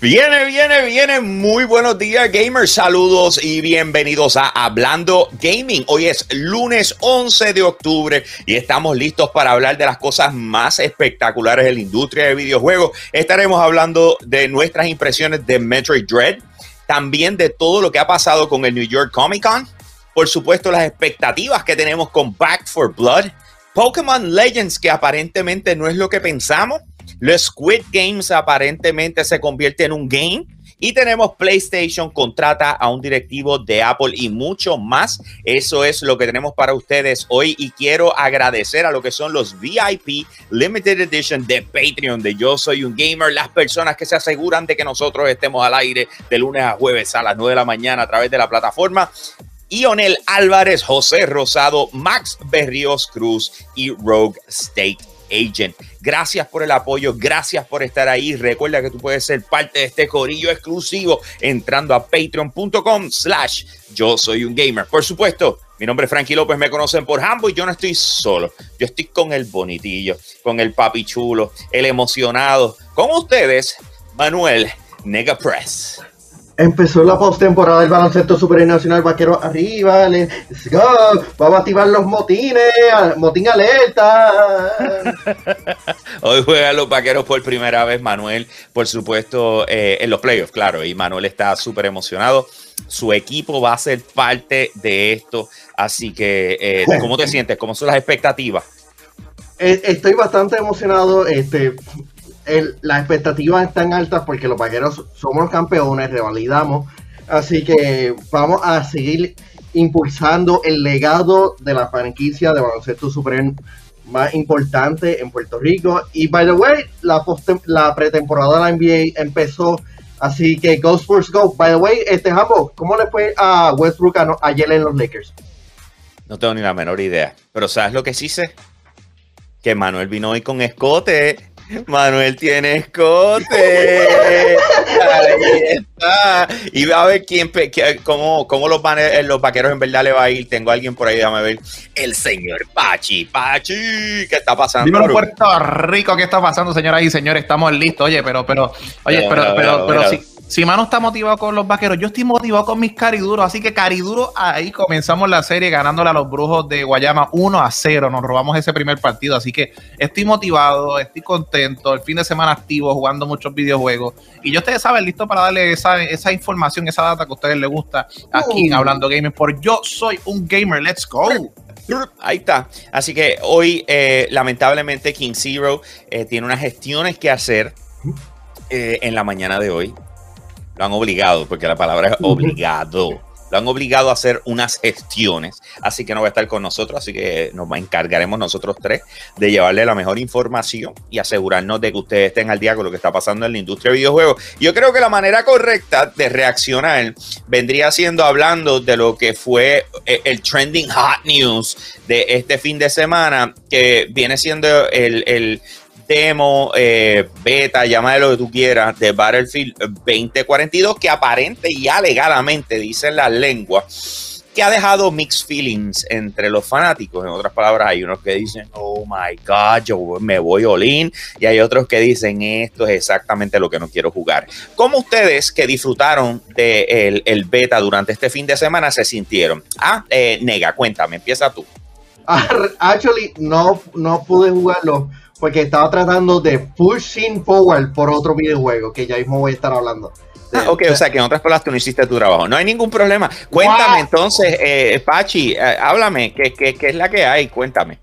Viene, viene, viene. Muy buenos días, gamers. Saludos y bienvenidos a Hablando Gaming. Hoy es lunes 11 de octubre y estamos listos para hablar de las cosas más espectaculares de la industria de videojuegos. Estaremos hablando de nuestras impresiones de Metroid Dread, también de todo lo que ha pasado con el New York Comic Con, por supuesto las expectativas que tenemos con Back for Blood, Pokémon Legends que aparentemente no es lo que pensamos los Squid Games aparentemente se convierte en un game. Y tenemos PlayStation contrata a un directivo de Apple y mucho más. Eso es lo que tenemos para ustedes hoy. Y quiero agradecer a lo que son los VIP Limited Edition de Patreon de Yo Soy un Gamer. Las personas que se aseguran de que nosotros estemos al aire de lunes a jueves a las 9 de la mañana a través de la plataforma. Ionel Álvarez, José Rosado, Max Berrios Cruz y Rogue State Agent. Gracias por el apoyo, gracias por estar ahí. Recuerda que tú puedes ser parte de este corillo exclusivo entrando a patreon.com slash yo soy un gamer. Por supuesto, mi nombre es Frankie López, me conocen por Hambo y yo no estoy solo. Yo estoy con el bonitillo, con el papi chulo, el emocionado. Con ustedes, Manuel Negapress. Empezó la postemporada del baloncesto supernacional vaquero arriba. Let's go. Vamos a activar los motines. Motín alerta. Hoy juegan los vaqueros por primera vez. Manuel, por supuesto, eh, en los playoffs, claro. Y Manuel está súper emocionado. Su equipo va a ser parte de esto. Así que, eh, ¿cómo te sientes? ¿Cómo son las expectativas? Eh, estoy bastante emocionado. Este, las expectativas están altas porque los vaqueros somos los campeones, revalidamos. Así que vamos a seguir impulsando el legado de la franquicia de baloncesto super más importante en Puerto Rico. Y by the way, la, pretemporada de la NBA empezó. Así que Go Spurs Go. By the way, este Jambo, ¿cómo le fue a Westbrook ayer en los Lakers? No tengo ni la menor idea. Pero ¿sabes lo que sí sé? Que Manuel vino hoy con escote Manuel tiene escote. Ahí está. Y va a ver quién, cómo, cómo los, eh, los vaqueros en verdad le va a ir. Tengo a alguien por ahí, déjame ver. El señor Pachi. Pachi, ¿qué está pasando? Dímelo, Puerto Rico, ¿qué está pasando, señoras y señores? Estamos listos. Oye, pero, pero, oye, pero, pero, pero, sí si Mano está motivado con los vaqueros, yo estoy motivado con mis cariduros. Así que cariduro, ahí comenzamos la serie ganándole a los brujos de Guayama 1 a 0. Nos robamos ese primer partido. Así que estoy motivado, estoy contento. El fin de semana activo, jugando muchos videojuegos. Y yo, ustedes saben, listo para darle esa, esa información, esa data que a ustedes les gusta aquí en uh. Hablando Gaming. Por yo soy un gamer. Let's go. Ahí está. Así que hoy, eh, lamentablemente, King Zero eh, tiene unas gestiones que hacer eh, en la mañana de hoy. Lo han obligado, porque la palabra es obligado. Lo han obligado a hacer unas gestiones, así que no va a estar con nosotros, así que nos encargaremos nosotros tres de llevarle la mejor información y asegurarnos de que ustedes estén al día con lo que está pasando en la industria de videojuegos. Yo creo que la manera correcta de reaccionar vendría siendo hablando de lo que fue eh, el trending hot news de este fin de semana, que viene siendo el, el demo, eh, beta, llámale lo que tú quieras, de Battlefield 2042, que aparente y alegadamente, dicen las lenguas, que ha dejado mixed feelings entre los fanáticos. En otras palabras, hay unos que dicen, oh my god, yo me voy all-in, y hay otros que dicen, esto es exactamente lo que no quiero jugar. ¿Cómo ustedes que disfrutaron del el beta durante este fin de semana se sintieron? Ah, eh, Nega, cuéntame, empieza tú. Actually, no, no pude jugarlo porque estaba tratando de pushing forward por otro videojuego que ya mismo voy a estar hablando. Ah, ok, o sea que en otras palabras tú no hiciste tu trabajo. No hay ningún problema. Cuéntame entonces, eh, Pachi, eh, háblame, ¿qué, ¿qué, qué, es la que hay? Cuéntame.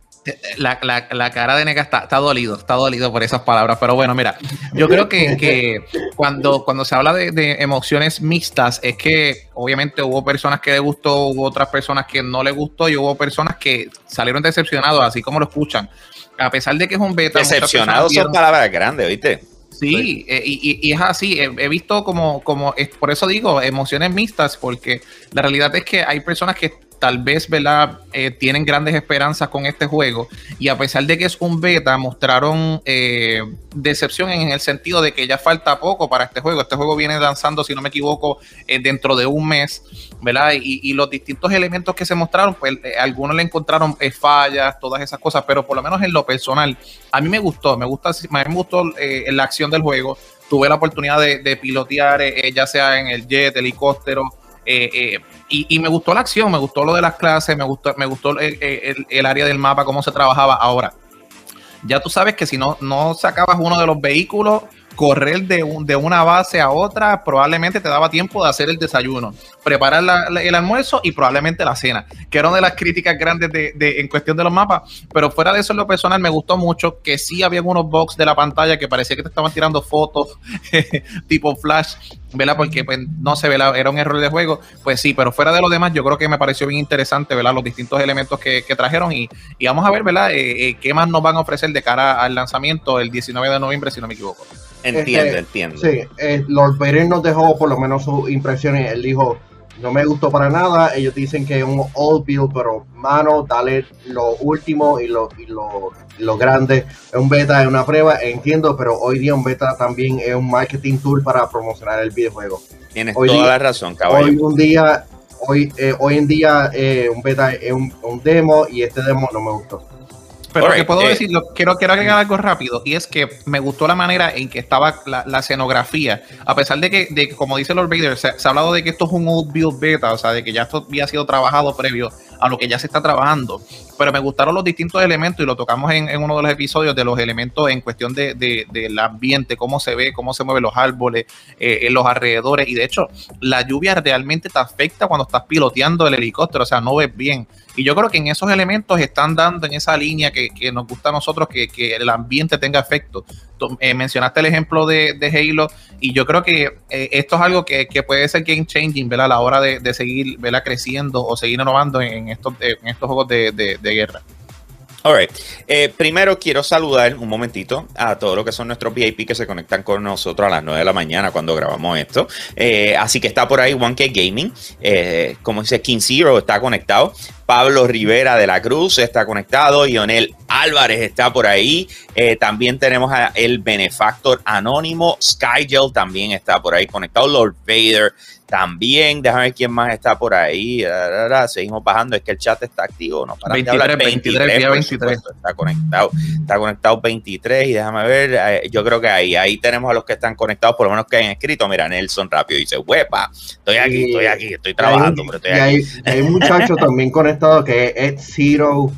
La, la, la, cara de Nega está, está, dolido, está dolido por esas palabras. Pero bueno, mira, yo creo que, que cuando, cuando se habla de, de, emociones mixtas, es que obviamente hubo personas que le gustó, hubo otras personas que no le gustó y hubo personas que salieron decepcionados, así como lo escuchan. A pesar de que es un beta. Decepcionados son palabras grandes, ¿viste? Sí, eh, y, y, es así. He, he, visto como, como, por eso digo, emociones mixtas, porque la realidad es que hay personas que tal vez, ¿verdad? Eh, tienen grandes esperanzas con este juego y a pesar de que es un beta, mostraron eh, decepción en el sentido de que ya falta poco para este juego. Este juego viene lanzando, si no me equivoco, eh, dentro de un mes, ¿verdad? Y, y, los distintos elementos que se mostraron, pues eh, algunos le encontraron fallas, todas esas cosas, pero por lo menos en lo personal, a mí me gustó, me gusta, me gustó la acción del juego. Tuve la oportunidad de, de pilotear, ya sea en el jet, helicóptero, eh, eh, y, me gustó la acción, me gustó lo de las clases, me gustó, me gustó el, el, el, área del mapa, cómo se trabajaba. Ahora, ya tú sabes que si no, no sacabas uno de los vehículos, correr de, un, de una base a otra probablemente te daba tiempo de hacer el desayuno, preparar la, el almuerzo y probablemente la cena, que era una de las críticas grandes de, de, en cuestión de los mapas, pero fuera de eso en lo personal me gustó mucho que sí había unos box de la pantalla que parecía que te estaban tirando fotos tipo flash, ¿verdad? Porque pues, no se ve, era un error de juego, pues sí, pero fuera de lo demás yo creo que me pareció bien interesante, ¿verdad? Los distintos elementos que, que trajeron y, y, vamos a ver, ¿verdad? Eh, eh, ¿Qué más nos van a ofrecer de cara al lanzamiento el 19 de noviembre, si no me equivoco? Entiendo, este, entiendo. Sí, eh, Lord Vader nos dejó por lo menos sus impresiones. Él dijo, no me gustó para nada. Ellos dicen que es un old build, pero mano, dale lo último y lo, y lo, lo grande. Es un beta, es una prueba, entiendo, pero hoy día un beta también es un marketing tool para promocionar el videojuego. Tienes hoy toda día, la razón, caballo. Hoy un día, hoy, eh, hoy en día eh, un beta es un, un demo y este demo no me gustó. Pero right, que puedo eh, decir, quiero, quiero agregar algo rápido, y es que me gustó la manera en que estaba la, la escenografía, a pesar de que, de, como dice Lord Vader, se, se, ha hablado de que esto es un old build beta, o sea, de que ya esto había sido trabajado previo a lo que ya se está trabajando, pero me gustaron los distintos elementos y lo tocamos en, en uno de los episodios de los elementos en cuestión de, de, del ambiente, cómo se ve, cómo se mueven los árboles, eh, en los alrededores, y de hecho, la lluvia realmente te afecta cuando estás piloteando el helicóptero, o sea, no ves bien. Y yo creo que en esos elementos están dando en esa línea que, que nos gusta a nosotros que, que, el ambiente tenga efecto. Eh, mencionaste el ejemplo de, Halo y yo creo que eh, esto es algo que, puede ser game changing. A la hora de, seguir. Creciendo o seguir innovando en estos, en estos juegos de, guerra. Eh, primero quiero saludar un momentito a todos los que son nuestros VIP que se conectan con nosotros a las 9 de la mañana cuando grabamos esto. Eh, así que está por ahí 1K Gaming, eh, como dice King Zero, está conectado. Pablo Rivera de la Cruz está conectado, Lionel Álvarez está por ahí. Eh, también tenemos a el benefactor anónimo, Skygel también está por ahí conectado, Lord Vader también. Déjame ver quién más está por ahí. Seguimos bajando, es que el chat está activo. No 23, 23, 23, 23. Está conectado, está conectado 23 y déjame ver, eh, yo creo que ahí, ahí tenemos a los que están conectados, por lo menos que hayan escrito. Mira, Nelson rápido dice, huepa, estoy aquí, estoy aquí, estoy trabajando, pero estoy y aquí. Hay, hay un muchacho también conectado que es Zero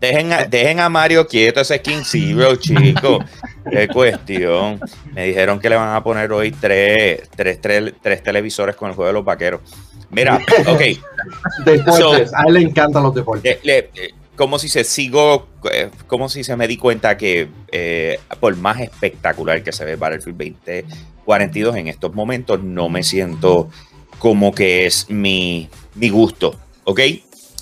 Dejen a, dejen a, Mario quieto, ese King Zero, chico. Qué cuestión. Me dijeron que le van a poner hoy tres, tres, tres, tres televisores con el juego de los vaqueros. Mira, ok. Deportes, so, a él le encantan los deportes. Le, le, como si se sigo, eh, como si se me di cuenta que eh, por más espectacular que se ve Battlefield 2042 en estos momentos, no me siento como que es mi, mi gusto, ¿ok?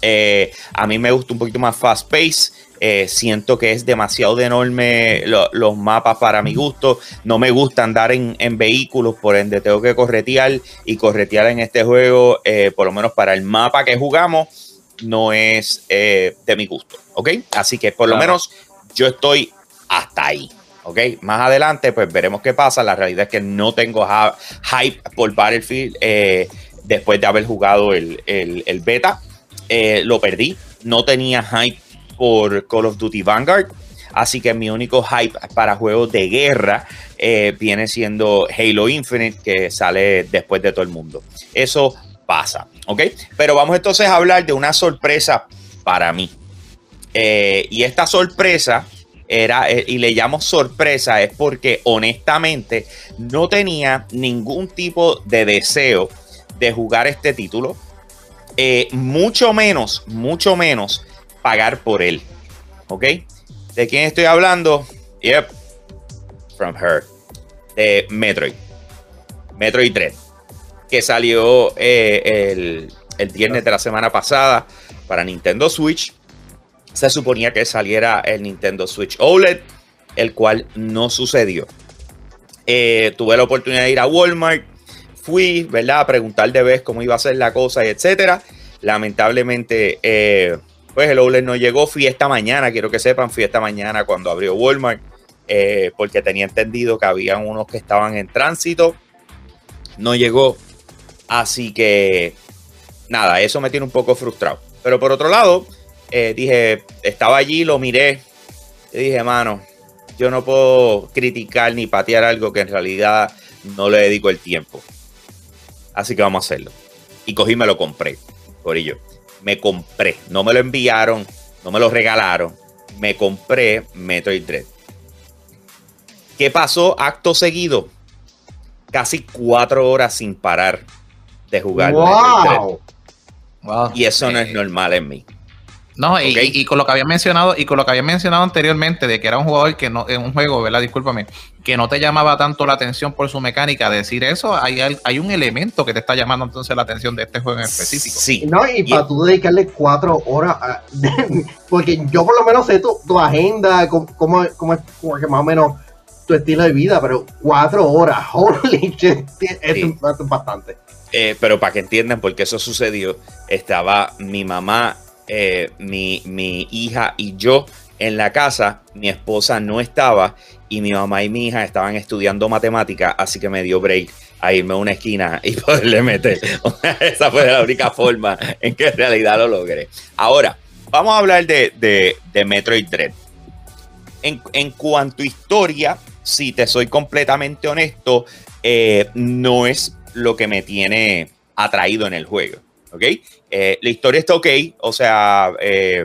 Eh, a mí me gusta un poquito más fast pace. Eh, siento que es demasiado de enorme lo, los mapas para mi gusto. No me gusta andar en, en, vehículos, por ende tengo que corretear y corretear en este juego, eh, por lo menos para el mapa que jugamos, no es eh, de mi gusto. ¿Ok? Así que por lo menos yo estoy hasta ahí. ¿ok? Más adelante, pues veremos qué pasa. La realidad es que no tengo hype por Battlefield después de haber jugado el, el, el beta eh, lo perdí. No tenía hype por Call of Duty Vanguard. Así que mi único hype para juegos de guerra eh, viene siendo Halo Infinite, que sale después de todo el mundo. Eso pasa, ¿ok? Pero vamos entonces a hablar de una sorpresa para mí. Eh, y esta sorpresa era, y le llamo sorpresa, es porque honestamente no tenía ningún tipo de deseo de jugar este título, eh, mucho menos, mucho menos pagar por él. ¿Ok? ¿De quién estoy hablando? Yep, from her. De Metroid. Metroid 3. Que salió eh, el, el viernes de la semana pasada para Nintendo Switch se suponía que saliera el Nintendo Switch OLED, el cual no sucedió. Eh, tuve la oportunidad de ir a Walmart, fui, ¿verdad? A preguntar de vez cómo iba a ser la cosa y etcétera. Lamentablemente, eh, pues el OLED no llegó. Fui esta mañana, quiero que sepan, fui esta mañana cuando abrió Walmart, eh, porque tenía entendido que había unos que estaban en tránsito. No llegó. Así que, nada, eso me tiene un poco frustrado. Pero por otro lado, eh, dije, estaba allí, lo miré dije, mano, yo no puedo criticar ni patear algo que en realidad no le dedico el tiempo. Así que vamos a hacerlo. Y cogí y me lo compré, por ello. Me compré, no me lo enviaron, no me lo regalaron. Me compré Metroid Dread. ¿Qué pasó acto seguido? Casi cuatro horas sin parar de jugar. Wow. Y eso no es normal en mí. No, y, con lo que había mencionado, y con lo que había mencionado anteriormente, de que era un jugador que no, en un juego, ¿verdad? Discúlpame, que no te llamaba tanto la atención por su mecánica, decir eso, hay, hay un elemento que te está llamando entonces la atención de este juego en específico. Sí. No, y, para tú dedicarle cuatro horas, porque yo por lo menos sé tu, tu agenda, cómo, cómo, es que más o menos tu estilo de vida, pero cuatro horas, holy shit, es bastante. Eh, pero para que entiendan por qué eso sucedió, estaba mi mamá eh, mi, hija y yo en la casa, mi esposa no estaba y mi mamá y mi hija estaban estudiando matemática, así que me dio break a irme a una esquina y poderle meter. Esa fue la única forma en que en realidad lo logré. Ahora, vamos a hablar de, de, Metroid Dread. En, en, cuanto a historia, si te soy completamente honesto, eh, no es lo que me tiene atraído en el juego. ¿ok? Eh, la historia está ok, o sea, eh,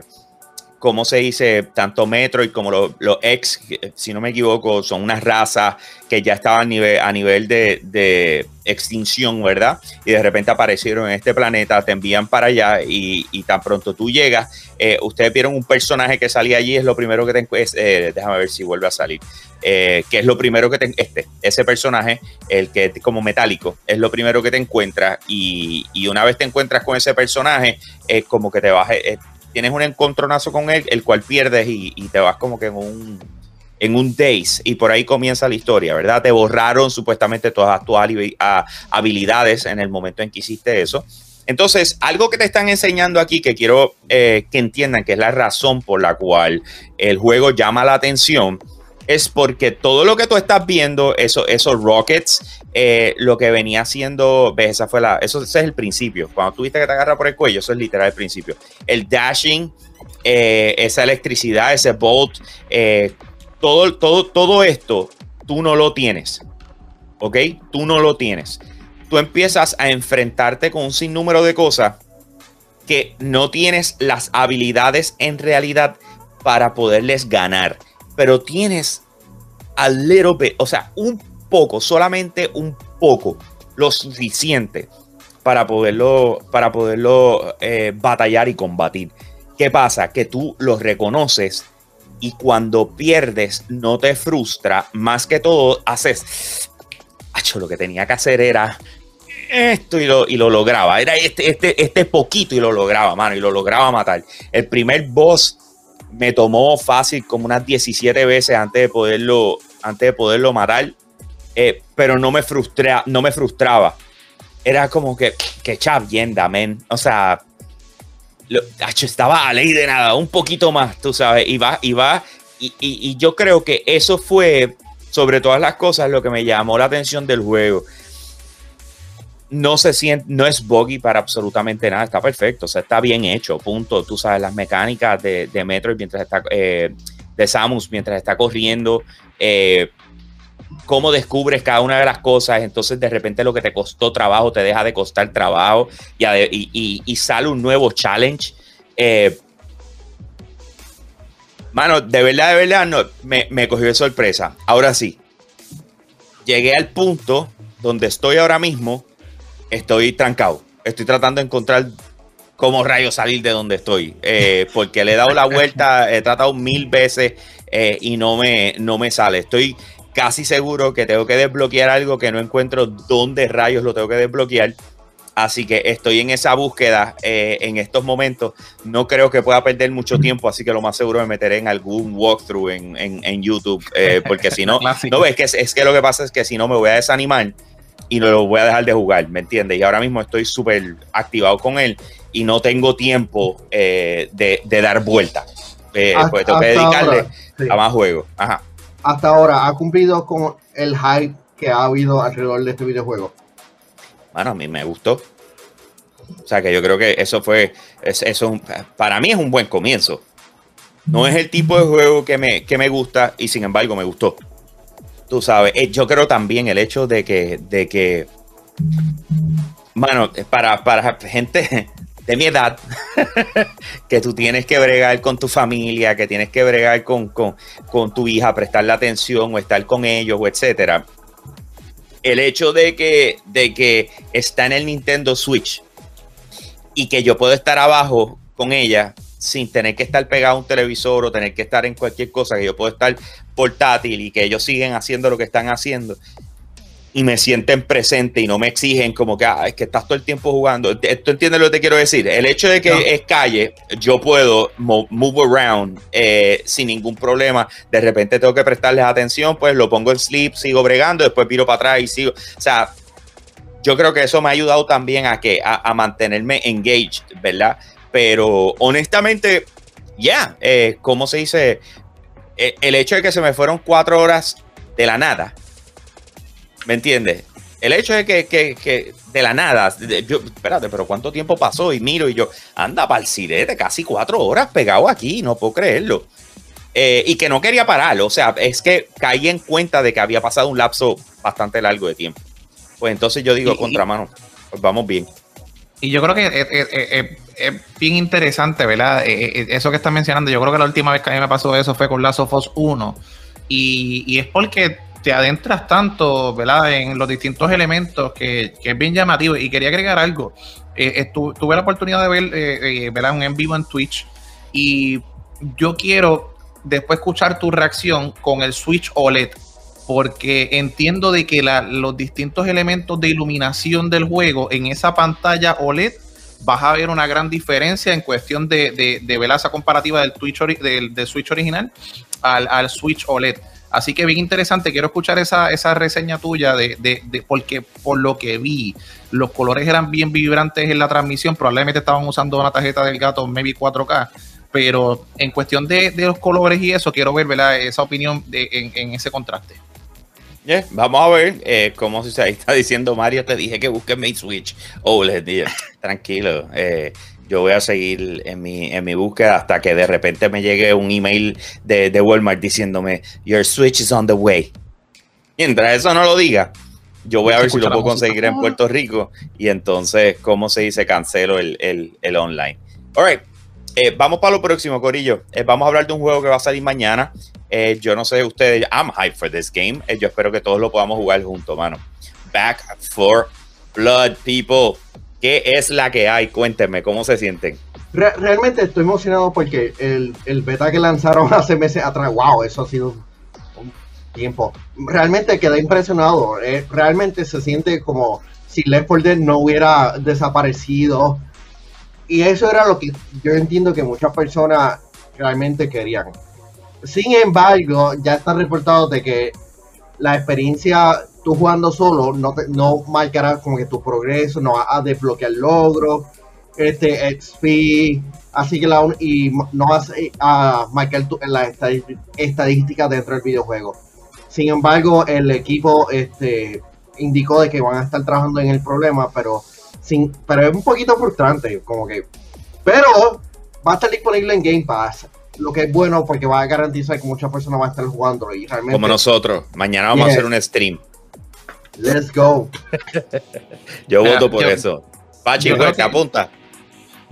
como se dice, tanto Metroid como los, los X, si no me equivoco, son unas razas que ya estaban a nivel, de, extinción, ¿verdad? Y de repente aparecieron en este planeta, te envían para allá y, tan pronto tú llegas, eh, ustedes vieron un personaje que salía allí, es lo primero que te eh, déjame ver si vuelve a salir, eh, que es lo primero que te, este, ese personaje, el que es como metálico, es lo primero que te encuentras y, una vez te encuentras con ese personaje, es como que te vas, tienes un encontronazo con él, el cual pierdes y, te vas como que en un en un days y por ahí comienza la historia, ¿verdad? Te borraron supuestamente todas tus habilidades en el momento en que hiciste eso. Entonces, algo que te están enseñando aquí que quiero eh, que entiendan que es la razón por la cual el juego llama la atención es porque todo lo que tú estás viendo, eso, esos rockets, eh, lo que venía haciendo, ves, esa fue la, eso ese es el principio. Cuando tuviste que te agarra por el cuello, eso es literal el principio. El dashing, eh, esa electricidad, ese bolt, todo, todo, todo esto tú no lo tienes. ¿Ok? Tú no lo tienes. Tú empiezas a enfrentarte con un sinnúmero de cosas que no tienes las habilidades en realidad para poderles ganar. Pero tienes a little o sea, un poco, solamente un poco, lo suficiente para poderlo, para poderlo eh, batallar y combatir. ¿Qué pasa? Que tú lo reconoces y cuando pierdes no te frustra, más que todo haces, Acho, lo que tenía que hacer era esto y lo, y lo lograba, era este, este, este poquito y lo lograba, mano, y lo lograba matar. El primer boss me tomó fácil como unas 17 veces antes de poderlo, antes de poderlo matar, eh, pero no me, frustra, no me frustraba. Era como que, que chavienda, men. O sea, estaba a ley de nada, un poquito más, tú sabes, y va, y va, y, yo creo que eso fue, sobre todas las cosas, lo que me llamó la atención del juego. No se siente, no es buggy para absolutamente nada, está perfecto, o sea, está bien hecho, punto. Tú sabes, las mecánicas de, de Metro mientras está, eh, de Samus mientras está corriendo, eh, cómo descubres cada una de las cosas, entonces de repente lo que te costó trabajo te deja de costar trabajo y, y, sale un nuevo challenge. Eh, Mano, de verdad, de verdad, no, me, me cogió de sorpresa. Ahora sí, llegué al punto donde estoy ahora mismo, estoy trancado. Estoy tratando de encontrar cómo rayos salir de donde estoy. Eh, porque le he dado la vuelta, he tratado mil veces eh, y no me, no me sale. Estoy casi seguro que tengo que desbloquear algo que no encuentro dónde rayos lo tengo que desbloquear. Así que estoy en esa búsqueda eh, en estos momentos. No creo que pueda perder mucho tiempo, así que lo más seguro me meteré en algún walkthrough en, en, YouTube, porque si no, no ves que es, que lo que pasa es que si no me voy a desanimar y no lo voy a dejar de jugar, ¿me entiendes? Y ahora mismo estoy súper activado con él y no tengo tiempo eh, de, dar vuelta. Eh, pues tengo que dedicarle a más juegos. Hasta ahora, ¿ha cumplido con el hype que ha habido alrededor de este videojuego? Bueno, a mí me gustó. O sea que yo creo que eso fue, eso para mí es un buen comienzo. No es el tipo de juego que me, que me gusta y sin embargo me gustó. Tú sabes, eh, yo creo también el hecho de que, de que, bueno, para, para gente de mi edad, que tú tienes que bregar con tu familia, que tienes que bregar con, con, con tu hija, prestarle atención o estar con ellos, o etcétera. El hecho de que, de que está en el Nintendo Switch y que yo puedo estar abajo con ella sin tener que estar pegado a un televisor o tener que estar en cualquier cosa, que yo puedo estar portátil y que ellos siguen haciendo lo que están haciendo y me sienten presente y no me exigen como que, ah, es que estás todo el tiempo jugando. ¿Tú entiendes lo que te quiero decir? El hecho de que es calle, yo puedo move around eh, sin ningún problema. De repente tengo que prestarles atención, pues lo pongo en sleep, sigo bregando, después piro para atrás y sigo. O sea, yo creo que eso me ha ayudado también a que a, mantenerme engaged, ¿verdad? Pero honestamente, ya, eh, ¿cómo se dice? Eh, el hecho de que se me fueron cuatro horas de la nada ¿Me entiendes? El hecho de que, de la nada, yo, espérate, pero ¿cuánto tiempo pasó? Y miro y yo, anda para el sirete, casi cuatro horas pegado aquí, no puedo creerlo. Eh, y que no quería parar, o sea, es que caí en cuenta de que había pasado un lapso bastante largo de tiempo. Pues entonces yo digo, contramano, pues vamos bien. Y yo creo que es, bien interesante, ¿verdad? Eh, eh, eso que estás mencionando, yo creo que la última vez que a mí me pasó eso fue con Last of Us 1. Y, es porque te adentras tanto, ¿verdad? En los distintos elementos que, es bien llamativo. Y quería agregar algo. Eh, tuve la oportunidad de ver, eh, eh Un en vivo en Twitch. Y yo quiero después escuchar tu reacción con el Switch OLED. Porque entiendo de que los distintos elementos de iluminación del juego en esa pantalla OLED vas a ver una gran diferencia en cuestión de, de, de comparativa del, Twitch del, Switch original al, al Switch OLED. Así que bien interesante, quiero escuchar esa, esa reseña tuya de, de, porque por lo que vi, los colores eran bien vibrantes en la transmisión, probablemente estaban usando una tarjeta del gato maybe 4K, pero en cuestión de, los colores y eso, quiero ver esa opinión en, ese contraste. Vamos a ver eh, cómo se está diciendo Mario. Te dije que busques mi Switch. Oh, les dije, tranquilo. Eh, yo voy a seguir en mi, en mi búsqueda hasta que de repente me llegue un email de, de Walmart diciéndome, Your Switch is on the way. Mientras eso no lo diga, yo voy a ver si lo puedo conseguir en Puerto Rico y entonces, ¿cómo se dice? Cancelo el, el, el online. All eh, vamos para lo próximo, Corillo. Eh, vamos a hablar de un juego que va a salir mañana. Eh, yo no sé ustedes, I'm hyped for this game. yo espero que todos lo podamos jugar juntos, mano. Back for Blood, people. ¿Qué es la que hay? Cuéntenme, ¿cómo se sienten? realmente estoy emocionado porque el, beta que lanzaron hace meses atrás, wow, eso ha sido un tiempo. Realmente quedé impresionado. Eh, realmente se siente como si Left 4 Dead no hubiera desaparecido. Y eso era lo que yo entiendo que muchas personas realmente querían. Sin embargo, ya está reportado de que la experiencia tú jugando solo no, te, no como que tu progreso, no vas a desbloquear logros, este XP, así que la y no vas a marcar tu, la estadística dentro del videojuego. Sin embargo, el equipo este, indicó de que van a estar trabajando en el problema, pero sin, pero es un poquito frustrante, como que, pero va a estar disponible en Game Pass lo que es bueno porque va a garantizar que muchas personas van a estar jugando y realmente como nosotros mañana vamos a hacer un stream Let's go. yo voto por eso. Pachi, te apunta.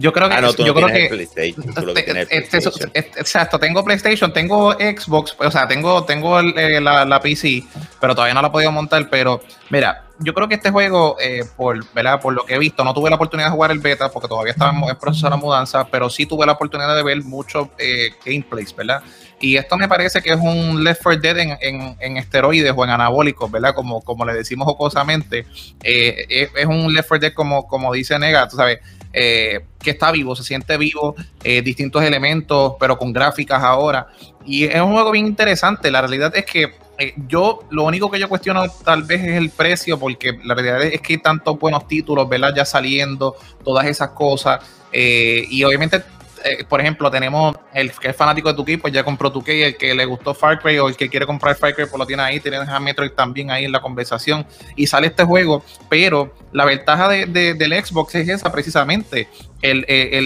Yo creo que. Ah, no, tú yo creo que. PlayStation, exacto, tengo PlayStation, tengo Xbox, o sea, tengo, tengo eh, la, la, PC, pero todavía no la he podido montar. Pero, mira, yo creo que este juego, eh, por, ¿verdad? por lo que he visto, no tuve la oportunidad de jugar el beta porque todavía estaba en proceso de la mudanza, pero sí tuve la oportunidad de ver muchos eh, gameplays, ¿verdad? Y esto me parece que es un Left 4 Dead en, en, esteroides o en anabólicos, ¿verdad? Como, como le decimos jocosamente. es, es, un Left 4 Dead como, como dice Nega, tú sabes eh, que está vivo, se siente vivo, eh, distintos elementos, pero con gráficas ahora. Y es un juego bien interesante. La realidad es que eh, yo lo único que yo cuestiono tal vez es el precio, porque la realidad es que hay tantos buenos títulos, ¿verdad? Ya saliendo, todas esas cosas. y obviamente eh, por ejemplo, tenemos el que es fanático de tu pues ya compró tu el que le gustó Far Cry o el que quiere comprar Far Cry, pues lo tiene ahí, tienes a Metroid también ahí en la conversación y sale este juego, pero la ventaja de, del Xbox es esa precisamente, el,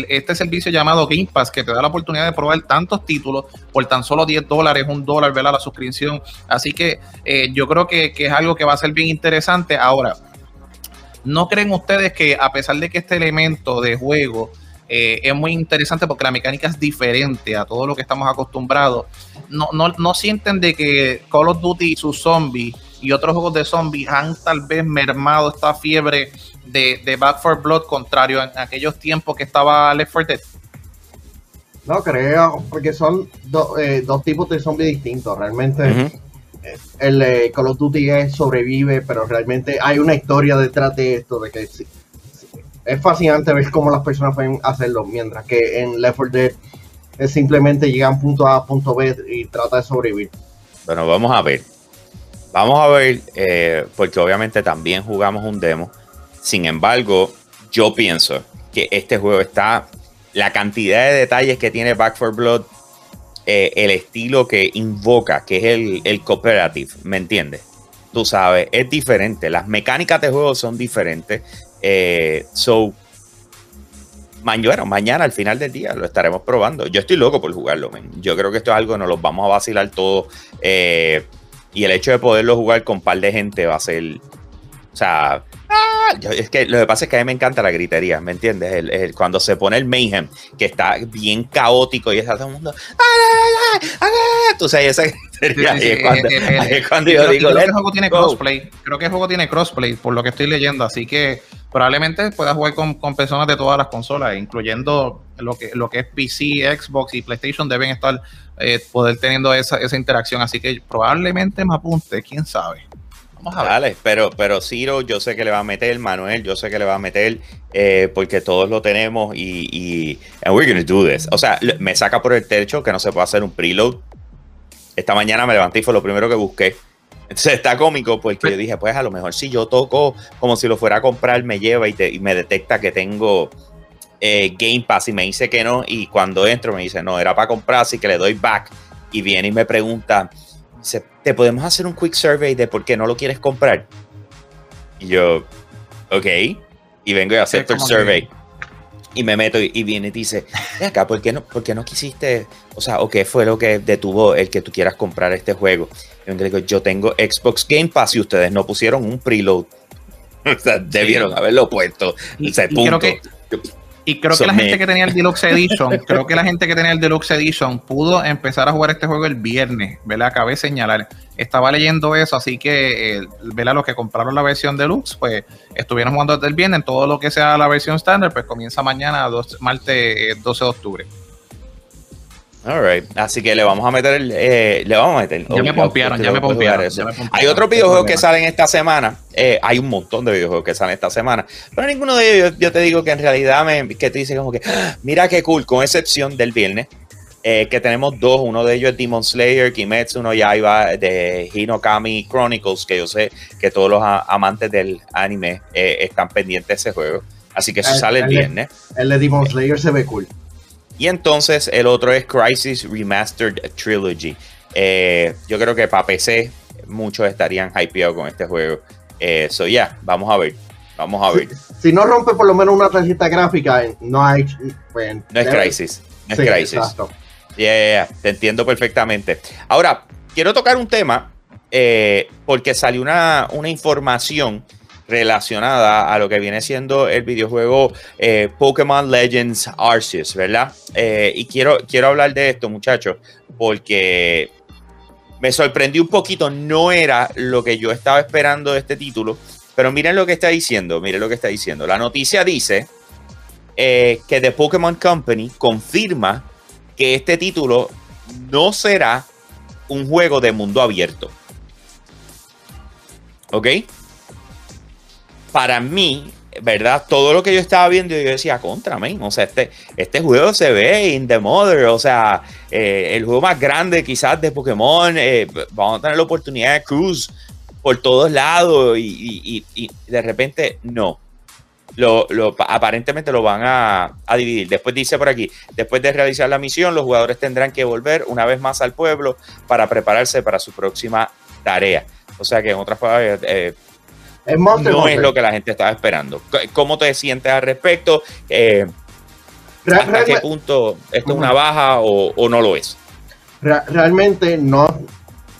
este servicio llamado Game Pass que te da la oportunidad de probar tantos títulos por tan solo 10 dólares, un dólar, ¿verdad? La suscripción. Así que eh, yo creo que, que es algo que va a ser bien interesante. Ahora, ¿no creen ustedes que a pesar de que este elemento de juego eh, es muy interesante porque la mecánica es diferente a todo lo que estamos acostumbrados. No, no, no sienten de que Call of Duty y sus zombies y otros juegos de zombies han tal vez mermado esta fiebre de, Back for Blood contrario en aquellos tiempos que estaba Left 4 Dead? No creo, porque son eh, dos tipos de zombies distintos. Realmente el Call of Duty sobrevive, pero realmente hay una historia detrás de esto, de que es fascinante ver cómo las personas pueden hacerlo, mientras que en Left 4 Dead es simplemente llegan punto A, punto B y trata de sobrevivir. Bueno, vamos a ver. Vamos a ver, eh, porque obviamente también jugamos un demo. Sin embargo, yo pienso que este juego está, la cantidad de detalles que tiene Back 4 Blood, eh, el estilo que invoca, que es el, el cooperative, ¿me entiendes? Tú sabes, es diferente. Las mecánicas de juego son diferentes. Eh, so, mañana, mañana al final del día lo estaremos probando. Yo estoy loco por jugarlo, Yo creo que esto es algo que nos lo vamos a vacilar todos. Eh, y el hecho de poderlo jugar con un par de gente va a ser. O sea, ah, es que lo que pasa es que a mí me encanta la gritería, ¿me entiendes? El, cuando se pone el mayhem, que está bien caótico y está todo el mundo. Tú sabes, esa gritería. es cuando, yo digo. Creo que el juego tiene crossplay. Creo que el juego tiene crossplay, por lo que estoy leyendo. Así que probablemente pueda jugar con, personas de todas las consolas, incluyendo lo que, lo que es PC, Xbox y PlayStation, deben estar eh, poder teniendo esa, esa interacción. Así que probablemente me apunte, quién sabe. Vamos a ver. Dale, pero, pero Ciro, yo sé que le va a meter, Manuel, yo sé que le va a meter, eh, porque todos lo tenemos y, y and we're gonna do this. O sea, me saca por el techo que no se puede hacer un preload. Esta mañana me levanté y fue lo primero que busqué entonces está cómico porque yo dije, pues a lo mejor si yo toco como si lo fuera a comprar, me lleva y, me detecta que tengo eh, Game Pass y me dice que no. Y cuando entro me dice, no, era para comprar, así que le doy back. Y viene y me pregunta, dice, ¿te podemos hacer un quick survey de por qué no lo quieres comprar? Y yo, ok. Y vengo y acepto el survey. Y me meto y, viene y dice, acá, ¿por qué, no, ¿por qué no quisiste, o sea, o qué fue lo que detuvo el que tú quieras comprar este juego? Y yo digo, yo tengo Xbox Game Pass y ustedes no pusieron un preload. o sea, debieron haberlo puesto. Y, creo que, y creo que la gente que tenía el Deluxe Edition, creo que la gente que tenía el Deluxe Edition pudo empezar a jugar este juego el viernes, ¿verdad? Acabé de señalar. Estaba leyendo eso, así que, eh, ¿verdad? Los que compraron la versión Deluxe, pues estuvieron jugando desde el viernes. Todo lo que sea la versión estándar, pues comienza mañana, dos, martes 12 eh, de octubre. Alright, así que le vamos a meter, eh, le vamos a meter. Ya me pompearon, ya me pompearon, Hay otros videojuegos que salen esta semana. Eh, hay un montón de videojuegos que salen esta semana. Pero ninguno de ellos, yo te digo que en realidad me, que te dice como que, ah, mira qué cool, con excepción del viernes, eh, que tenemos dos. Uno de ellos es Demon Slayer, Kimetsu no Yaiba, de Hinokami Chronicles, que yo sé que todos los amantes del anime están pendientes de ese juego. Así que eso sale el, viernes. El de Demon Slayer se ve cool. Y entonces el otro es Crisis Remastered Trilogy. Eh, yo creo que para PC muchos estarían hypeados con este juego. Eso eh, ya, vamos a ver. Vamos a ver. Si, no rompe por lo menos una tarjeta gráfica, no hay. Pues, no es Crisis. No es Crisis. Yeah, te entiendo perfectamente. Ahora, quiero tocar un tema eh, porque salió una, una información relacionada a lo que viene siendo el videojuego eh, Pokémon Legends Arceus, ¿verdad? Eh, y quiero, quiero hablar de esto, muchachos, porque me sorprendió un poquito, no era lo que yo estaba esperando de este título, pero miren lo que está diciendo, miren lo que está diciendo. La noticia dice que The Pokémon Company confirma que este título no será un juego de mundo abierto. ¿Ok? Para mí, ¿verdad? Todo lo que yo estaba viendo, yo decía, contra, mí. O sea, este, este juego se ve in the mother. O sea, eh, el juego más grande quizás de Pokémon. Eh, vamos a tener la oportunidad de cruise por todos lados y, de repente no. Lo, aparentemente lo van a, a, dividir. Después dice por aquí, después de realizar la misión, los jugadores tendrán que volver una vez más al pueblo para prepararse para su próxima tarea. O sea que en otras palabras, eh, no es lo que la gente estaba esperando. ¿Cómo te sientes al respecto? Eh, ¿Hasta qué punto esto es una baja o, no lo es? realmente no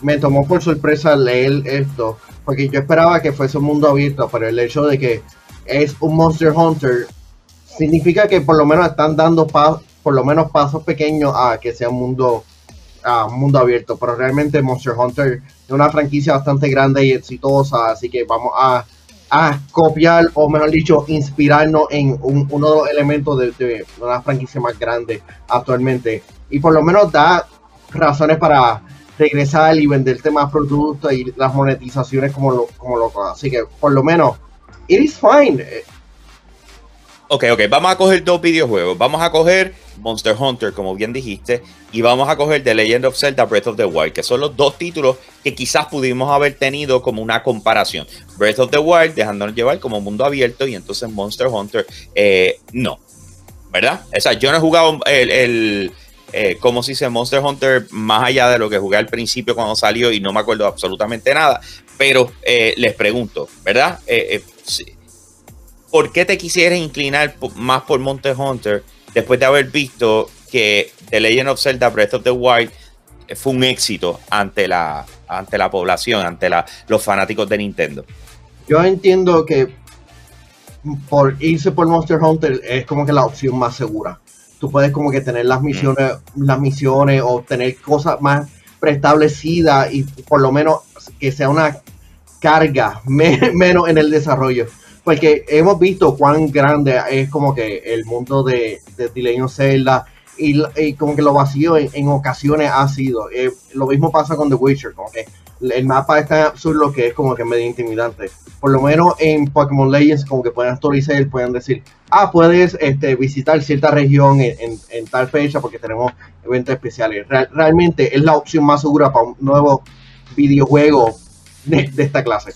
me tomó por sorpresa leer esto, porque yo esperaba que fuese un mundo abierto, pero el hecho de que es un Monster Hunter significa que por lo menos están dando por lo menos pasos pequeños a que sea un mundo, a mundo abierto, pero realmente Monster Hunter es una franquicia bastante grande y exitosa, así que vamos a, copiar, o mejor dicho, inspirarnos en uno de los elementos de, de, una franquicia más grande actualmente. Y por lo menos da razones para regresar y venderte más productos y las monetizaciones como, lo, como loco. Así que por lo menos, it is fine. Ok, ok, vamos a coger dos videojuegos. Vamos a coger Monster Hunter, como bien dijiste, y vamos a coger The Legend of Zelda Breath of the Wild, que son los dos títulos que quizás pudimos haber tenido como una comparación. Breath of the Wild, dejándonos llevar como mundo abierto, y entonces Monster Hunter, eh, no. ¿Verdad? O sea, yo no he jugado el, eh, como si se Monster Hunter más allá de lo que jugué al principio cuando salió y no me acuerdo absolutamente nada. Pero eh, les pregunto, ¿verdad? ¿Por qué te quisieras inclinar más por Monster Hunter después de haber visto que The Legend of Zelda Breath of the Wild fue un éxito ante la, ante la población, ante la, los fanáticos de Nintendo? Yo entiendo que por irse por Monster Hunter es como que la opción más segura. Tú puedes como que tener las misiones, las misiones o tener cosas más preestablecidas y por lo menos que sea una carga menos en el desarrollo porque hemos visto cuán grande es como que el mundo de, de Legend Zelda y, como que lo vacío en, ocasiones ha sido. Eh, lo mismo pasa con The Witcher, como que el mapa está absurdo que es como que medio intimidante. Por lo menos en Pokémon Legends como que pueden actualizar, pueden decir, ah, puedes este, visitar cierta región en, tal fecha porque tenemos eventos especiales. realmente es la opción más segura para un nuevo videojuego de, esta clase.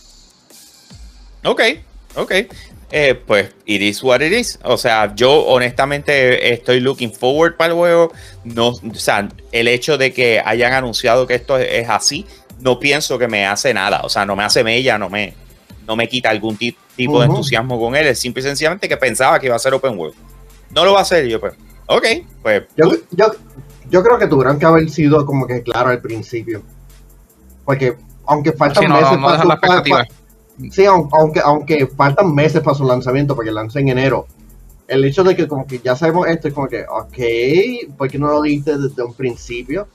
Ok, Ok. Eh, pues it is what it is. O sea, yo honestamente estoy looking forward para el juego. No, o sea, el hecho de que hayan anunciado que esto es así, no pienso que me hace nada. O sea, no me hace mella, no me, no me quita algún tipo de entusiasmo con él. Es simple y sencillamente que pensaba que iba a ser open world. No lo va a hacer. Yo, pues, ok, pues. Yo, yo, yo creo que tuvieron que haber sido como que claro al principio. Porque, aunque faltan meses para, Sí, aunque, aunque faltan meses para su lanzamiento, porque lanza en enero. El hecho de que como que ya sabemos esto es como que, ok, ¿por qué no lo dijiste desde un principio?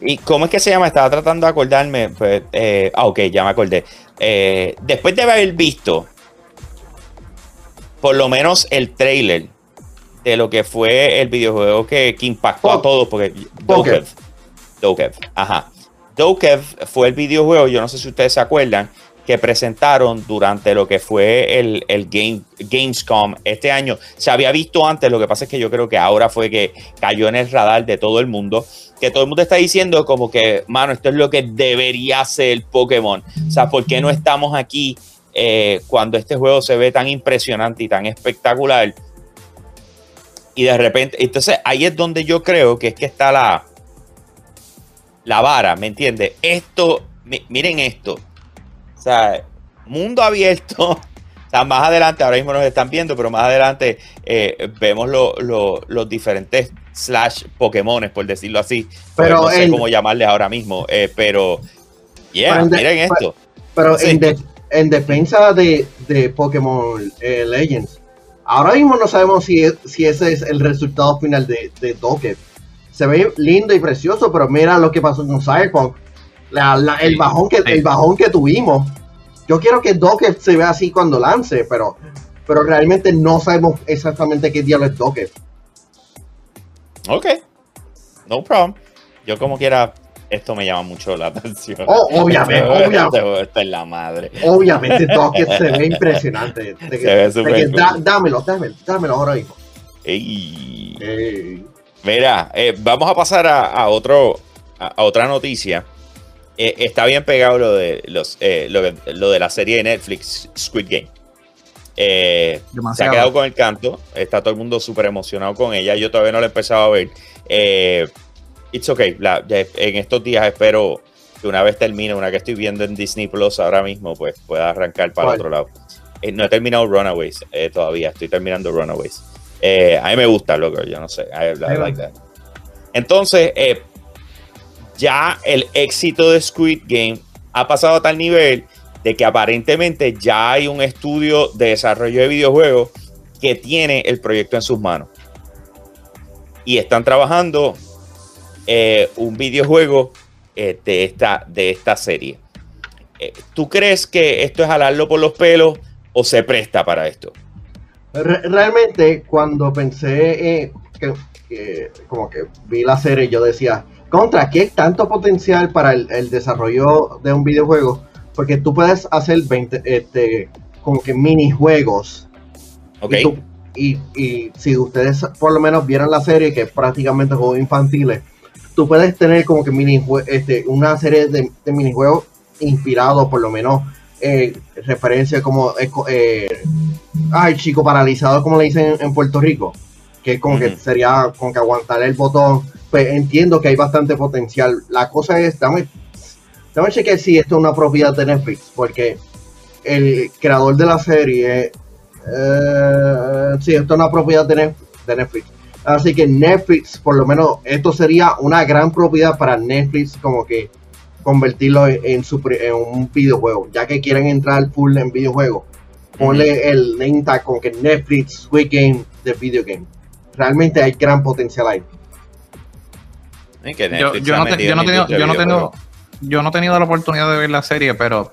¿Y cómo es que se llama? Estaba tratando de acordarme. Pues, eh, ah, ok, ya me acordé. Eh, después de haber visto por lo menos el trailer de lo que fue el videojuego que, impactó a todos, porque Dokev, Dokev, ajá. Dokev fue el videojuego, yo no sé si ustedes se acuerdan, que presentaron durante lo que fue el, Game, Gamescom este año. Se había visto antes, lo que pasa es que yo creo que ahora fue que cayó en el radar de todo el mundo. Que todo el mundo está diciendo como que, mano, esto es lo que debería ser Pokémon. O sea, ¿por qué no estamos aquí eh, cuando este juego se ve tan impresionante y tan espectacular? Y de repente, entonces ahí es donde yo creo que es que está la, la vara, ¿me entiendes? Esto, miren esto. O sea, mundo abierto. O sea, más adelante, ahora mismo nos están viendo, pero más adelante eh, vemos los diferentes slash Pokémones, por decirlo así. Pero no sé cómo llamarles ahora mismo. Eh, pero, yeah, miren esto. Pero en, defensa de, de Pokémon eh, Legends, ahora mismo no sabemos si, si ese es el resultado final de, de Se ve lindo y precioso, pero mira lo que pasó con Cyberpunk. el, bajón que, el bajón que tuvimos. Yo quiero que Docker se vea así cuando lance, pero, pero realmente no sabemos exactamente qué diablo es Docker. Ok, no problem. Yo como quiera esto me llama mucho la atención. Oh, obviamente, obviamente. Esto es la madre. Obviamente, Docket se ve impresionante. se ve súper dámelo, dámelo, dámelo ahora mismo. Mira, eh, vamos a pasar a, otro, a, otra noticia. Eh, está bien pegado lo de, los, eh, lo, de la serie de Netflix, Squid Game. se ha quedado con el canto. Está todo el mundo súper emocionado con ella. Yo todavía no la he empezado a ver. Eh, it's okay. en estos días espero que una vez termine, una que estoy viendo en Disney Plus ahora mismo, pues pueda arrancar para el otro lado. Eh, no he terminado Runaways eh, todavía, estoy terminando Runaways. Eh, a mí me gusta, loco, yo no sé. I, like that. Entonces, ya el éxito de Squid Game ha pasado a tal nivel de que aparentemente ya hay un estudio de desarrollo de videojuegos que tiene el proyecto en sus manos. Y están trabajando eh, un videojuego eh, de, esta, de esta serie. Eh, ¿Tú crees que esto es jalarlo por los pelos o se presta para esto? Realmente, cuando pensé que, como que vi la serie, yo decía, contra, ¿qué tanto potencial para el, desarrollo de un videojuego? Porque tú puedes hacer 20, este, como que minijuegos. Ok. Y, y, si ustedes por lo menos vieron la serie, que es prácticamente juegos infantiles, tú puedes tener como que mini este, una serie de, minijuegos inspirados, por lo menos, eh, referencia como eh, el chico paralizado, como le dicen en Puerto Rico, que como que sería con que aguantar el botón. Pues entiendo que hay bastante potencial. La cosa es, dame, dame chequear si esto es una propiedad de Netflix, porque el creador de la serie, eh, sí, esto es una propiedad de Netflix Así que Netflix, por lo menos, esto sería una gran propiedad para Netflix, como que convertirlo en, su, un videojuego, ya que quieren entrar full en videojuegos. Ponle el name tag como que Netflix Squid Game de video game. Realmente hay gran potencial ahí. Yo, no, he tenido la oportunidad de ver la serie, pero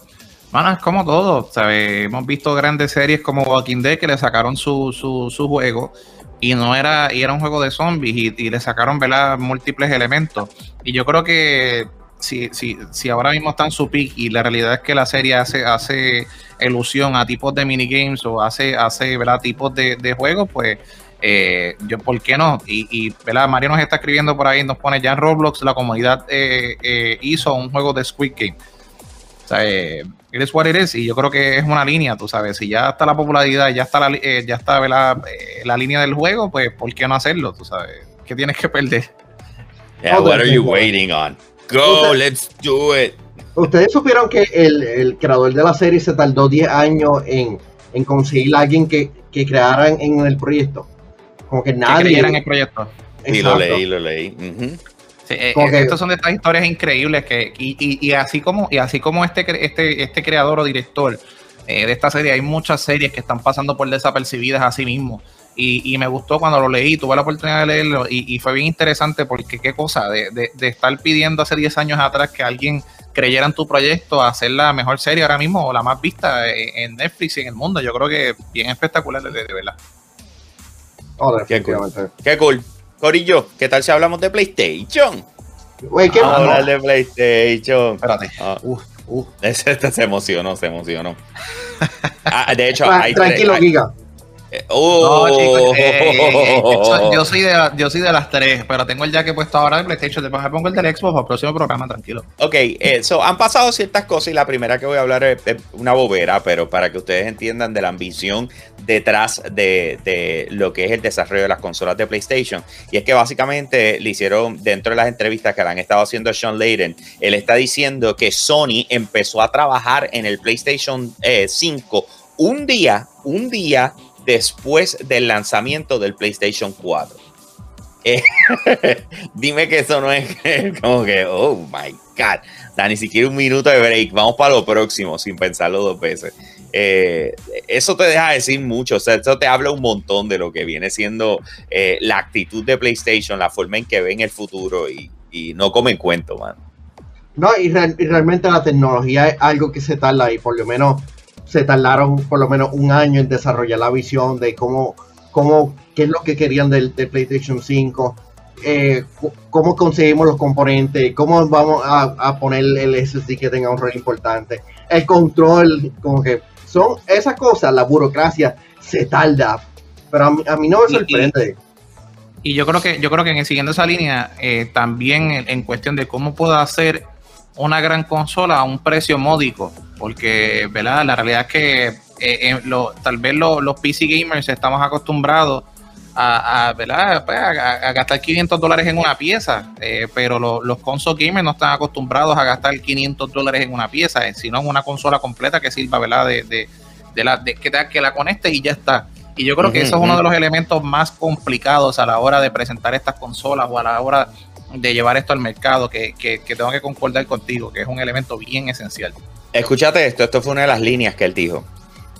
bueno, es como todo. Hemos visto grandes series como Walking Dead que le sacaron su, su, su juego y no era, y era un juego de zombies y, le sacaron ¿verdad? múltiples elementos. Y yo creo que si, si, si ahora mismo está en su peak y la realidad es que la serie hace, hace ilusión a tipos de minigames o hace, hace ¿verdad? tipos de, de juegos, pues eh, yo, ¿por qué no? Y, y ¿verdad? Mario nos está escribiendo por ahí, nos pone ya en Roblox, la comunidad eh, eh, hizo un juego de Squid Game. O sea, eh, eres what eres y yo creo que es una línea, tú sabes, si ya está la popularidad, ya está la, eh, ya está eh, la, línea del juego, pues ¿por qué no hacerlo? Tú sabes, ¿qué tienes que perder? Yeah, what are you waiting on? Go, let's do it. Ustedes supieron que el, creador de la serie se tardó 10 años en, conseguir a alguien que, que crearan en el proyecto. Como que nadie. Que creyera en el proyecto. Y lo leí, lo leí. Eh, eh, estas son de estas historias increíbles que, y, así como, y así como este, este, este creador o director eh, de esta serie, hay muchas series que están pasando por desapercibidas a sí mismos. Y, me gustó cuando lo leí, tuve la oportunidad de leerlo y, fue bien interesante porque qué cosa, de, estar pidiendo hace 10 años atrás que alguien creyera en tu proyecto, hacer la mejor serie ahora mismo o la más vista en Netflix y en el mundo. Yo creo que bien espectacular de, verdad. Oh, qué cool. Qué cool. Corillo, ¿qué tal si hablamos de PlayStation? Güey, ¿qué Vamos a hablar de PlayStation. Espérate. Ah. Uh, uh. Este se emocionó, se emocionó. ah, de hecho, hay Tranquilo, hay, Giga. Yo, soy de, las tres, pero tengo el jacket puesto ahora de PlayStation. Después pongo el del Xbox para el próximo programa, tranquilo. Ok, eh, han pasado ciertas cosas y la primera que voy a hablar es, una bobera, pero para que ustedes entiendan de la ambición detrás de, de, lo que es el desarrollo de las consolas de PlayStation. Y es que básicamente le hicieron dentro de las entrevistas que le han estado haciendo a Sean Layden, él está diciendo que Sony empezó a trabajar en el PlayStation 5 eh, un día, un día después del lanzamiento del PlayStation 4. Eh, dime que eso no es como que, oh my God, da ni siquiera un minuto de break, vamos para lo próximo sin pensarlo dos veces. Eh, eso te deja decir mucho, o sea, eso te habla un montón de lo que viene siendo eh, la actitud de PlayStation, la forma en que ven el futuro y, no comen cuento, man. No, y, realmente la tecnología es algo que se tarda y por lo menos se tardaron por lo menos un año en desarrollar la visión de cómo, cómo qué es lo que querían del, PlayStation 5, eh, cómo conseguimos los componentes, cómo vamos a, poner el SSD que tenga un rol importante, el control, como que son esas cosas, la burocracia se tarda, pero a mí, no me sorprende. Y, yo creo que yo creo que en siguiendo esa línea, eh, también en, cuestión de cómo puedo hacer una gran consola a un precio módico, porque ¿verdad? la realidad es que eh, tal vez los PC gamers estamos acostumbrados a, ¿verdad? Pues, a, gastar 500 dólares en una pieza, eh, pero los console gamers no están acostumbrados a gastar 500 dólares en una pieza, eh, sino en una consola completa que sirva, ¿verdad? De, de, la, de, que, que la conecte y ya está. Y yo creo que eso es uno de los elementos más complicados a la hora de presentar estas consolas o a la hora de llevar esto al mercado, que, que, que tengo que concordar contigo, que es un elemento bien esencial. Escúchate esto, esto fue una de las líneas que él dijo.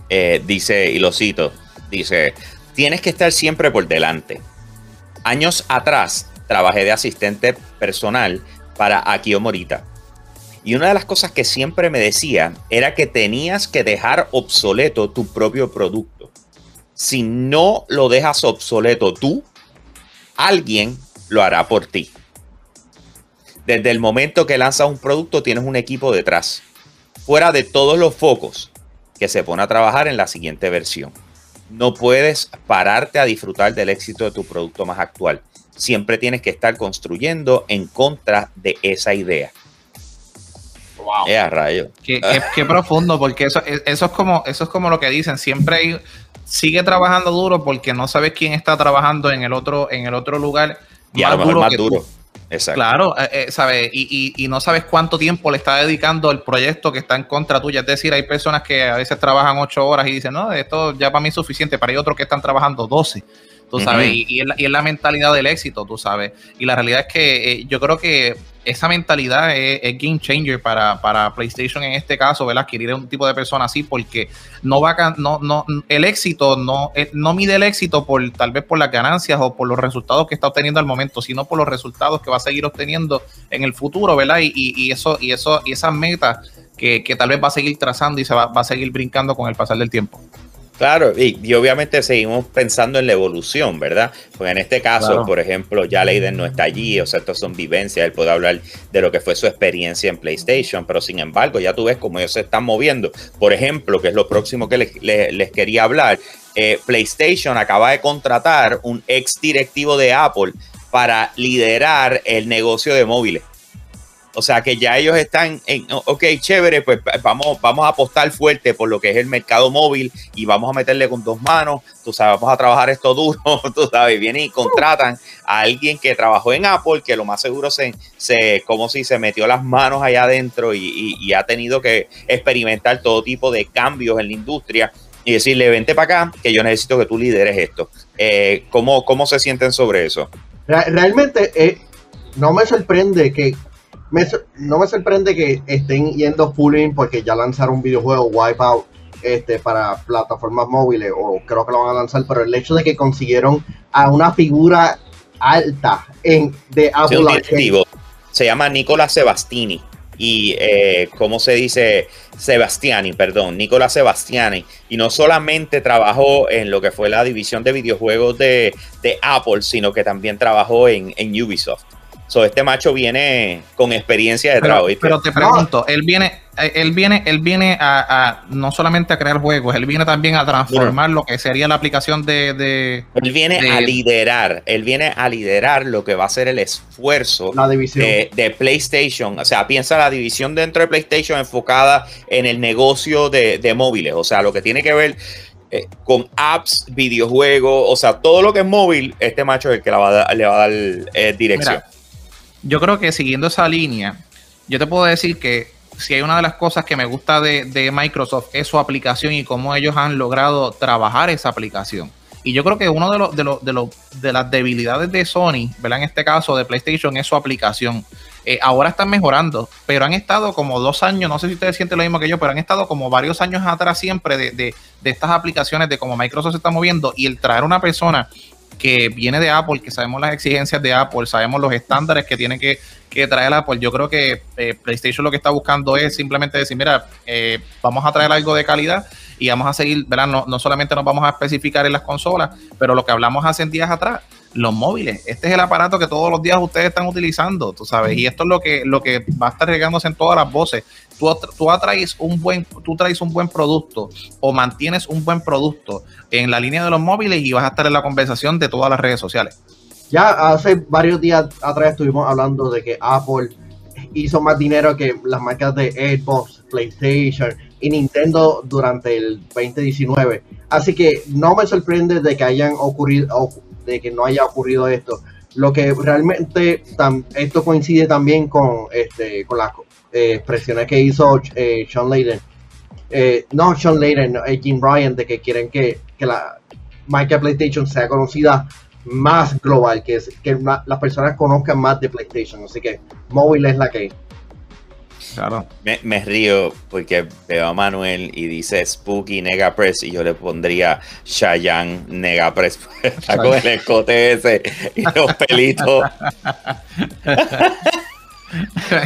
Eh, dice, y lo cito, dice, tienes que estar siempre por delante. Años atrás trabajé de asistente personal para Akio Morita. Y una de las cosas que siempre me decía era que tenías que dejar obsoleto tu propio producto. Si no lo dejas obsoleto tú, alguien lo hará por ti. Desde el momento que lanzas un producto tienes un equipo detrás, fuera de todos los focos, que se pone a trabajar en la siguiente versión no puedes pararte a disfrutar del éxito de tu producto más actual. Siempre tienes que estar construyendo en contra de esa idea. Wow. Eh, rayo. Qué, profundo, porque eso, eso, es como, eso es como lo que dicen. Siempre sigue trabajando duro porque no sabes quién está trabajando en el otro, en el otro lugar. Y a lo mejor más duro. Claro, eh, eh Y, no sabes cuánto tiempo le está dedicando el proyecto que está en contra tuya. Es decir, hay personas que a veces trabajan ocho horas y dicen, no, esto ya para mí es suficiente, para otros que están trabajando doce tú sabes, y, es la, mentalidad del éxito, tú sabes. Y la realidad es que eh, yo creo que esa mentalidad es, game changer para, PlayStation en este caso, ¿verdad? Adquirir un tipo de persona así, porque no va a, no, no, el éxito no, eh, no mide el éxito por tal vez por las ganancias o por los resultados que está obteniendo al momento, sino por los resultados que va a seguir obteniendo en el futuro, ¿verdad? Y, y, eso, y eso, y esas metas que, tal vez va a seguir trazando y se va, va a seguir brincando con el pasar del tiempo. Claro, y, obviamente seguimos pensando en la evolución, ¿verdad? Porque en este caso, por ejemplo, ya Leiden no está allí, o sea, esto son vivencias, él puede hablar de lo que fue su experiencia en PlayStation, pero sin embargo, ya tú ves cómo ellos se están moviendo. Por ejemplo, que es lo próximo que les, quería hablar, eh, PlayStation acaba de contratar un ex directivo de Apple para liderar el negocio de móviles. O sea que ya ellos están en, ok, chévere, pues vamos, vamos a apostar fuerte por lo que es el mercado móvil y vamos a meterle con dos manos, tú sabes, vamos a trabajar esto duro, tú sabes, vienen y contratan a alguien que trabajó en Apple, que lo más seguro se, se como si se metió las manos allá adentro y, ha tenido que experimentar todo tipo de cambios en la industria y decirle, vente para acá, que yo necesito que tú lideres esto. Eh, ¿cómo, ¿Cómo se sienten sobre eso? Realmente eh, no me sorprende que no me sorprende que estén yendo pooling porque ya lanzaron un videojuego Wipeout este, para plataformas móviles, o creo que lo van a lanzar, pero el hecho de que consiguieron a una figura alta en, de Apple Se llama Nicola Sebastini. Y, eh, ¿cómo se dice? Sebastiani, perdón, Nicola Sebastiani. Y no solamente trabajó en lo que fue la división de videojuegos de, Apple, sino que también trabajó en Ubisoft. So, este macho viene con experiencia de trabajo. Pero, te pregunto, él viene, eh, él viene, él viene a, no solamente a crear juegos, él viene también a transformar lo que sería la aplicación de, él viene a liderar, él viene a liderar lo que va a ser el esfuerzo De, PlayStation. O sea, piensa la división dentro de PlayStation enfocada en el negocio de, móviles. O sea, lo que tiene que ver eh, con apps, videojuegos, o sea, todo lo que es móvil, este macho es el que le va a dar, eh, dirección yo creo que siguiendo esa línea, yo te puedo decir que si hay una de las cosas que me gusta de, Microsoft es su aplicación y cómo ellos han logrado trabajar esa aplicación. Y yo creo que uno de los de los de los de las debilidades de Sony, ¿verdad? En este caso de PlayStation es su aplicación. Eh, ahora están mejorando, pero han estado como dos años, no sé si ustedes sienten lo mismo que yo, pero han estado como varios años atrás siempre de, de, de estas aplicaciones, de cómo Microsoft se está moviendo y el traer una persona que viene de Apple, que sabemos las exigencias de Apple, sabemos los estándares que tiene que, que traer Apple. Yo creo que eh, PlayStation lo que está buscando es simplemente decir, mira, eh, vamos a traer algo de calidad y vamos a seguir, ¿verdad? No, no solamente nos vamos a especificar en las consolas, pero lo que hablamos hace días atrás, los móviles. Este es el aparato que todos los días ustedes están utilizando, tú sabes, y esto es lo que, lo que va a estar regándose en todas las voces. Tú, tú atraes un buen, tú traes un buen producto o mantienes un buen producto en la línea de los móviles y vas a estar en la conversación de todas las redes sociales. Ya hace varios días atrás estuvimos hablando de que Apple hizo más dinero que las marcas de Xbox, PlayStation y Nintendo durante el 2019. Así que no me sorprende de que hayan ocurrido, de que no haya ocurrido esto. Lo que realmente esto coincide también con este con las eh, expresiones que hizo eh, Sean Layden. Eh, no Sean Layden, Jim Ryan, de que quieren que, que la marca PlayStation sea conocida más global, que, que las personas conozcan más de PlayStation. Así que móvil es la que. Claro. Me, río porque veo a Manuel y dice Spooky Negapress y yo le pondría Shayan Negapress. Está con el escote ese y los pelitos.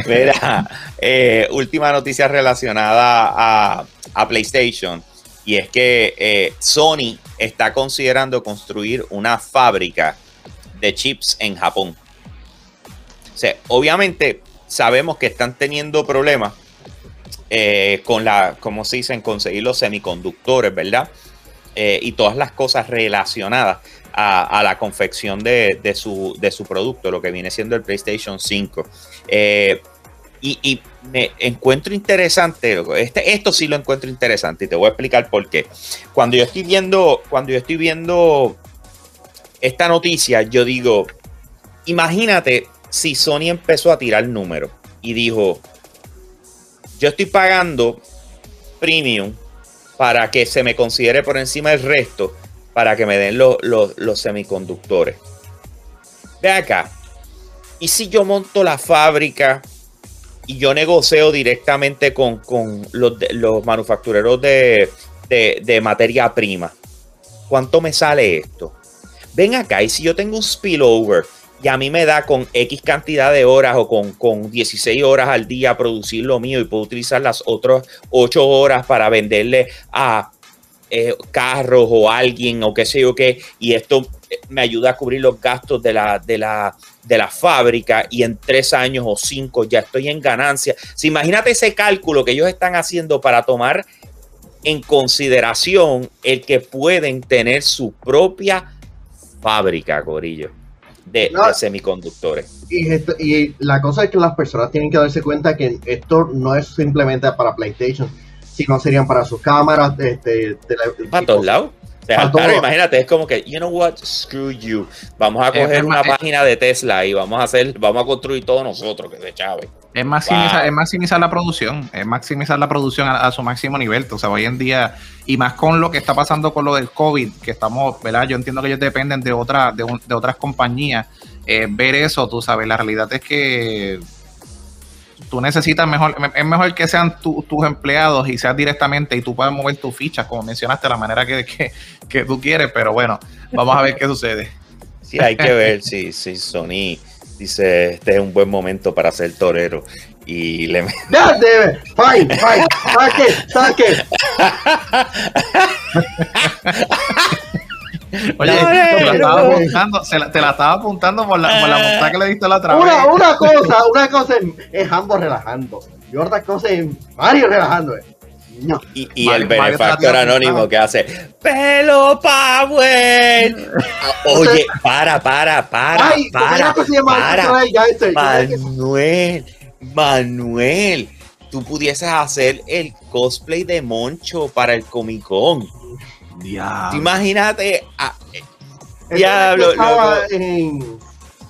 Mira, eh, última noticia relacionada a, a PlayStation y es que eh, Sony está considerando construir una fábrica de chips en Japón. O sea, obviamente sabemos que están teniendo problemas eh, con la, como se dice, en conseguir los semiconductores, ¿verdad? Eh, y todas las cosas relacionadas a, la confección de, su, producto, lo que viene siendo el PlayStation 5. Y, me encuentro interesante, este, esto sí lo encuentro interesante y te voy a explicar por qué. Cuando yo estoy viendo, cuando yo estoy viendo esta noticia, yo digo, imagínate si Sony empezó a tirar números y dijo, yo estoy pagando premium para que se me considere por encima del resto, para que me den los, semiconductores. Ve acá, ¿y si yo monto la fábrica? y yo negocio directamente con, los, los, manufactureros de, materia prima. ¿Cuánto me sale esto? Ven acá, y si yo tengo un spillover y a mí me da con X cantidad de horas o con, con 16 horas al día producir lo mío y puedo utilizar las otras 8 horas para venderle a eh, carros o alguien o qué sé yo qué, y esto me ayuda a cubrir los gastos de la, de la, de la fábrica y en tres años o cinco ya estoy en ganancia. Si imagínate ese cálculo que ellos están haciendo para tomar en consideración el que pueden tener su propia fábrica, Corillo, de, semiconductores. Y, y la cosa es que las personas tienen que darse cuenta que esto no es simplemente para PlayStation si no serían para sus cámaras. Este, para todos lados. Imagínate, es como que, you know what, screw you. Vamos a coger una página de Tesla y vamos a hacer, vamos a construir todo nosotros, que se chave. Es maximizar, es maximizar la producción, es maximizar la producción a, su máximo nivel. O sea, hoy en día, y más con lo que está pasando con lo del COVID, que estamos, ¿verdad? Yo entiendo que ellos dependen de, otra, de, de otras compañías. Eh, ver eso, tú sabes, la realidad es que tú necesitas mejor, es mejor que sean tus empleados y seas directamente y tú puedas mover tus fichas, como mencionaste, la manera que, que, tú quieres, pero bueno, vamos a ver qué sucede. Sí, hay que ver si, si Sony dice, este es un buen momento para ser torero y le ¡Ya, debe! ¡Fine, fine! ¡Saque, saque! Oye, te, la estaba apuntando, te la estaba apuntando por la, por la montada que le diste la otra una, vez. Una cosa, una cosa es, ambos relajando. Y otra cosa es Mario relajando. No. Y, y el benefactor anónimo que hace ¡Pelo Power! Oye, para, para, para, Ay, para, para, Manuel, Manuel, tú pudieses hacer el cosplay de Moncho para el Comic Con. Imagínate. A, diablo. En,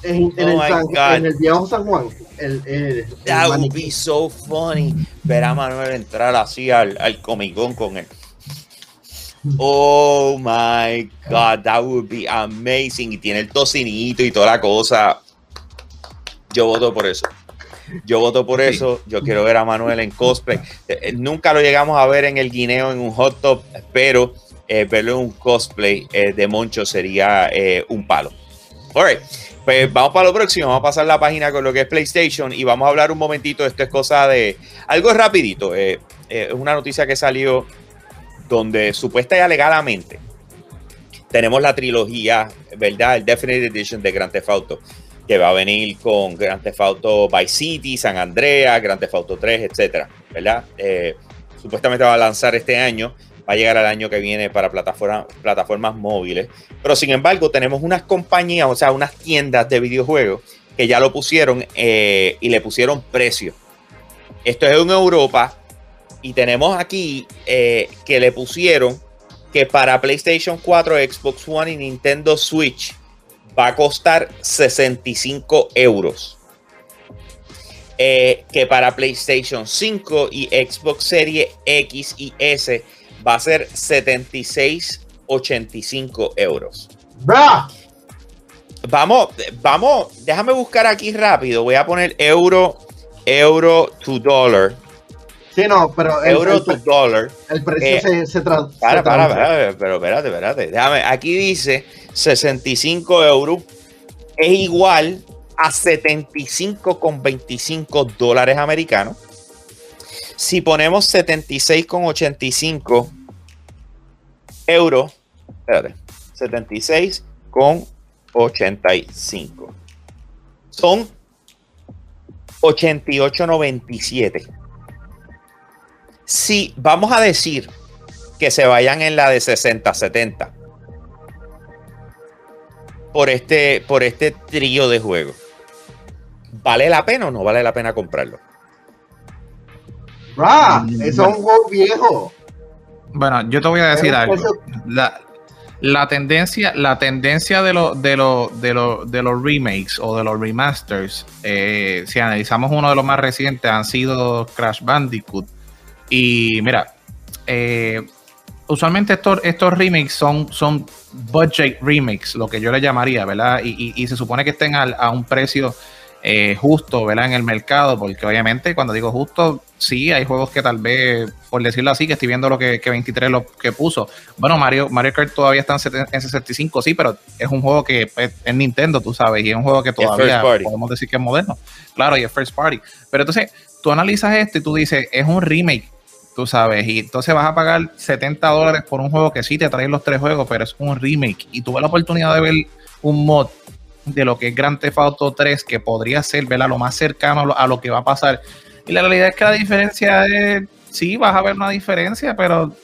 en, en, oh el en, el viejo San Juan. El, el, That would be so funny. Ver a Manuel entrar así al, al Comic Con con él. Oh my God, that would be amazing. Y tiene el tocinito y toda la cosa. Yo voto por eso. Yo voto por eso. Yo quiero ver a Manuel en cosplay. Eh, eh, nunca lo llegamos a ver en el guineo en un hot top, pero eh, verlo en un cosplay de Moncho sería un palo. Alright, pues vamos para lo próximo. Vamos a pasar la página con lo que es PlayStation y vamos a hablar un momentito. Esto es cosa de algo rapidito. es una noticia que salió donde supuesta y alegadamente tenemos la trilogía, ¿verdad? El Definite Edition de Grand Theft Auto que va a venir con Grand Theft Auto Vice City, San Andreas, Grand Theft Auto 3, etcétera, ¿verdad? Eh, supuestamente va a lanzar este año, va a llegar al año que viene para plataformas móviles, pero sin embargo tenemos unas compañías, o sea, unas tiendas de videojuegos que ya lo pusieron eh, y le pusieron precio. Esto es en Europa y tenemos aquí eh, que le pusieron que para PlayStation 4, Xbox One y Nintendo Switch va a costar 65 euros. Eh, que para PlayStation 5 y Xbox Series X y S va a ser 76,85 euros. Vamos, vamos, déjame buscar aquí rápido. Voy a poner euro, euro to dollar. Sí, no, pero euro to dollar. El precio eh, se, se, para, para, para, pero espérate, espérate. Déjame, aquí dice 65 euros es igual a 75,25 dólares americanos. Si ponemos 76,85 euros, espérate, 76,85 son 88,97. Si vamos a decir que se vayan en la de 60-70 por este, por este trío de juegos. ¿Vale la pena o no vale la pena comprarlo? Bra, mm, es un juego viejo. Bueno, yo te voy a decir algo. La, tendencia, la tendencia de, lo, de, de, de los remakes o de los remasters, eh, si analizamos uno de los más recientes, han sido Crash Bandicoot. Y mira, eh, usualmente estos, estos remakes son, son budget remakes, lo que yo le llamaría, ¿verdad? Y, se supone que estén a, un precio eh, justo, ¿verdad? En el mercado, porque obviamente cuando digo justo, sí, hay juegos que tal vez, por decirlo así, que estoy viendo lo que, 23 lo que puso. Bueno, Mario, Mario Kart todavía está en 65, sí, pero es un juego que es, Nintendo, tú sabes, y es un juego que todavía podemos decir que es moderno. Claro, y es first party. Pero entonces, tú analizas esto y tú dices, es un remake tú sabes, y entonces vas a pagar 70 dólares por un juego que sí te trae los tres juegos, pero es un remake, y tuve la oportunidad de ver un mod de lo que es Grand Theft Auto 3, que podría ser, ¿verdad? Lo más cercano a lo, que va a pasar. Y la realidad es que la diferencia es, sí, vas a ver una diferencia, pero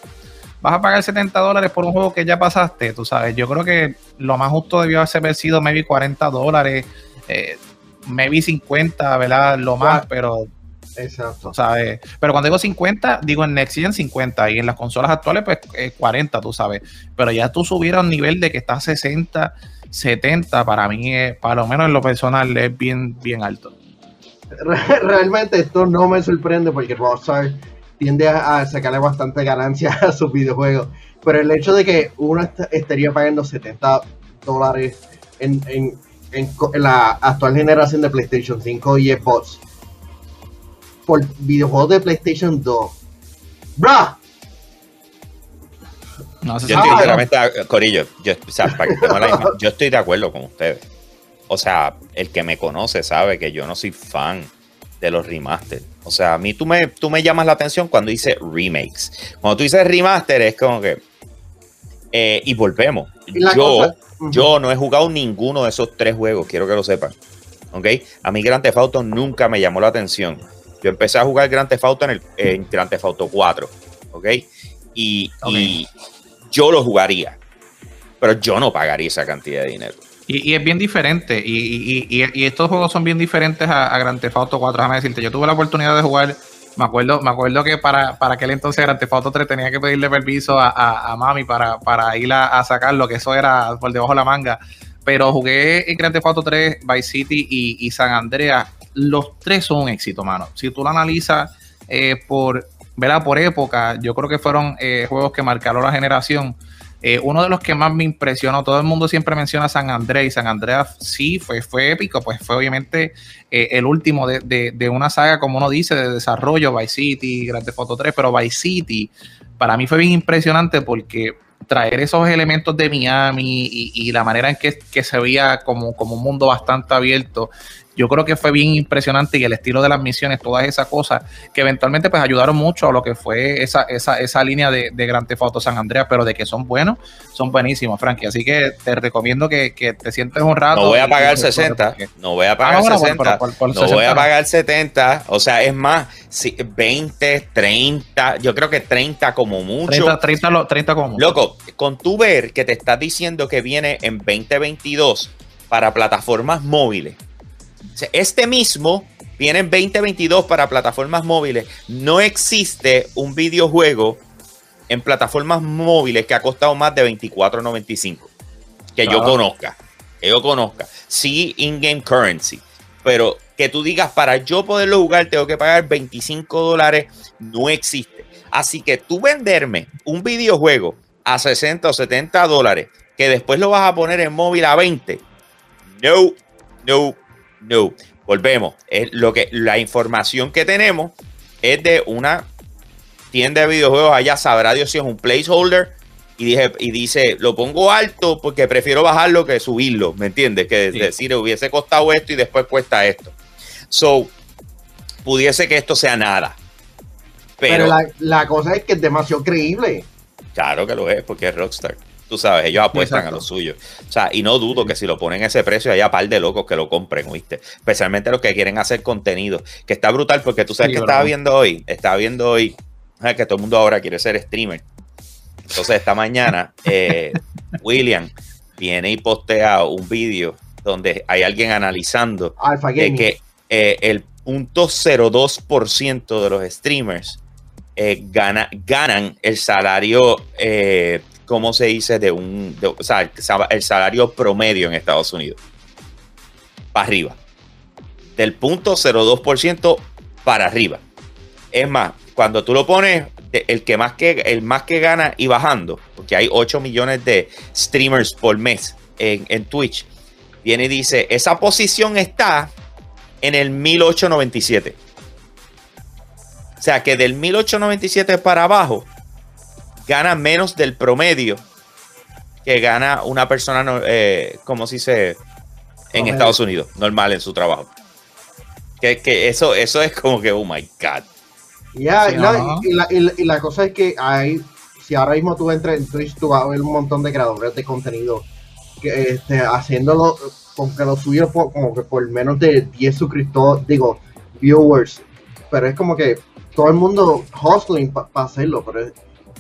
vas a pagar 70 dólares por un juego que ya pasaste, tú sabes. Yo creo que lo más justo debió haber sido maybe 40 dólares, eh, maybe 50, ¿verdad? Lo más, pero Exacto. ¿sabes? Pero cuando digo 50, digo en Next Gen 50 y en las consolas actuales, pues 40, tú sabes. Pero ya tú subieras a un nivel de que está 60, 70, para mí, para lo menos en lo personal, es bien, bien alto. Realmente esto no me sorprende porque Rockstar tiende a, sacarle bastante ganancia a sus videojuegos. Pero el hecho de que uno estaría pagando 70 dólares en, en, en, la actual generación de PlayStation 5 y Xbox por videojuegos de PlayStation 2. Yo estoy Corillo, yo, yo estoy de acuerdo con ustedes. O sea, el que me conoce sabe que yo no soy fan de los remasters. O sea, a mí tú me, tú me llamas la atención cuando dice remakes. Cuando tú dices remaster es como que... Eh, y volvemos. Yo, yo no he jugado ninguno de esos tres juegos, quiero que lo sepan. ¿Ok? A mí Grand Theft Auto nunca me llamó la atención. Yo empecé a jugar Grand Theft Auto en, el, en Grand Theft Auto 4, ¿ok? Y, yo lo jugaría, pero yo no pagaría esa cantidad de dinero. Y, es bien diferente, y, estos juegos son bien diferentes a, Grand Theft Auto 4, déjame decirte, yo tuve la oportunidad de jugar, me acuerdo, me acuerdo que para, para aquel entonces Grand Theft Auto 3 tenía que pedirle permiso a, mami para, para ir a, sacarlo, que eso era por debajo de la manga, pero jugué en Grand Theft Auto 3, Vice City y, San Andreas los tres son un éxito, mano. Si tú lo analizas eh, por ¿verdad? Por época, yo creo que fueron eh, juegos que marcaron la generación. Eh, uno de los que más me impresionó, todo el mundo siempre menciona San Andrés, y San Andreas sí fue, fue épico, pues fue obviamente eh, el último de, una saga, como uno dice, de desarrollo, Vice City, Grand Theft Auto 3, pero Vice City para mí fue bien impresionante porque traer esos elementos de Miami y, la manera en que, se veía como, como un mundo bastante abierto, yo creo que fue bien impresionante y el estilo de las misiones, todas esas cosas, que eventualmente pues ayudaron mucho a lo que fue esa, esa, esa línea de, de Grand Theft Auto San Andreas, pero de que son buenos, son buenísimos, Frankie. Así que te recomiendo que, te sientes honrado. No voy a pagar 60, no voy a pagar 60, no voy a pagar 70, o sea, es más, 20, 30, yo creo que 30 como mucho. 30, 30, 30 como mucho. Loco, con tu ver que te estás diciendo que viene en 2022 para plataformas móviles este mismo viene en 2022 para plataformas móviles. No existe un videojuego en plataformas móviles que ha costado más de 24.95. Que yo conozca. Que yo conozca. Sí, in-game currency. Pero que tú digas, para yo poderlo jugar, tengo que pagar 25 dólares. No existe. Así que tú venderme un videojuego a 60 o 70 dólares, que después lo vas a poner en móvil a 20. No, no, no, volvemos. Es lo que, la información que tenemos es de una tienda de videojuegos. Allá sabrá Dios si es un placeholder. Y, dije, y dice, lo pongo alto porque prefiero bajarlo que subirlo. ¿Me entiendes? Que decir, hubiese costado esto y después cuesta esto. So, pudiese que esto sea nada. Pero, la, la cosa es que es demasiado creíble. Claro que lo es, porque es Rockstar. Tú sabes, ellos apuestan a lo suyo. O sea, y no dudo que si lo ponen a ese precio, haya par de locos que lo compren, ¿viste? Especialmente los que quieren hacer contenido. Que está brutal porque tú sabes que estaba viendo hoy. Estaba viendo hoy que todo el mundo ahora quiere ser streamer. Entonces, esta mañana, eh, William viene y postea un vídeo donde hay alguien analizando de que eh, el punto 02% de los streamers eh, gana, ganan el salario ¿cómo se dice? De un, o sea, el salario promedio en Estados Unidos. Para arriba. Del punto 02% para arriba. Es más, cuando tú lo pones, el que más que, el más que gana y bajando, porque hay 8 millones de streamers por mes en, en Twitch, viene y dice, esa posición está en el 1897. O sea que del 1897 para abajo gana menos del promedio que gana una persona, eh, como si se en Estados Unidos, normal en su trabajo. Que, que, eso, eso es como que, oh my God. Ya, y, la, y, la, cosa es que hay, si ahora mismo tú entras en Twitch, tú vas a ver un montón de creadores de contenido que este, haciéndolo con que lo suyo como que por menos de 10 suscriptores, digo, viewers. Pero es como que todo el mundo hustling para hacerlo, pero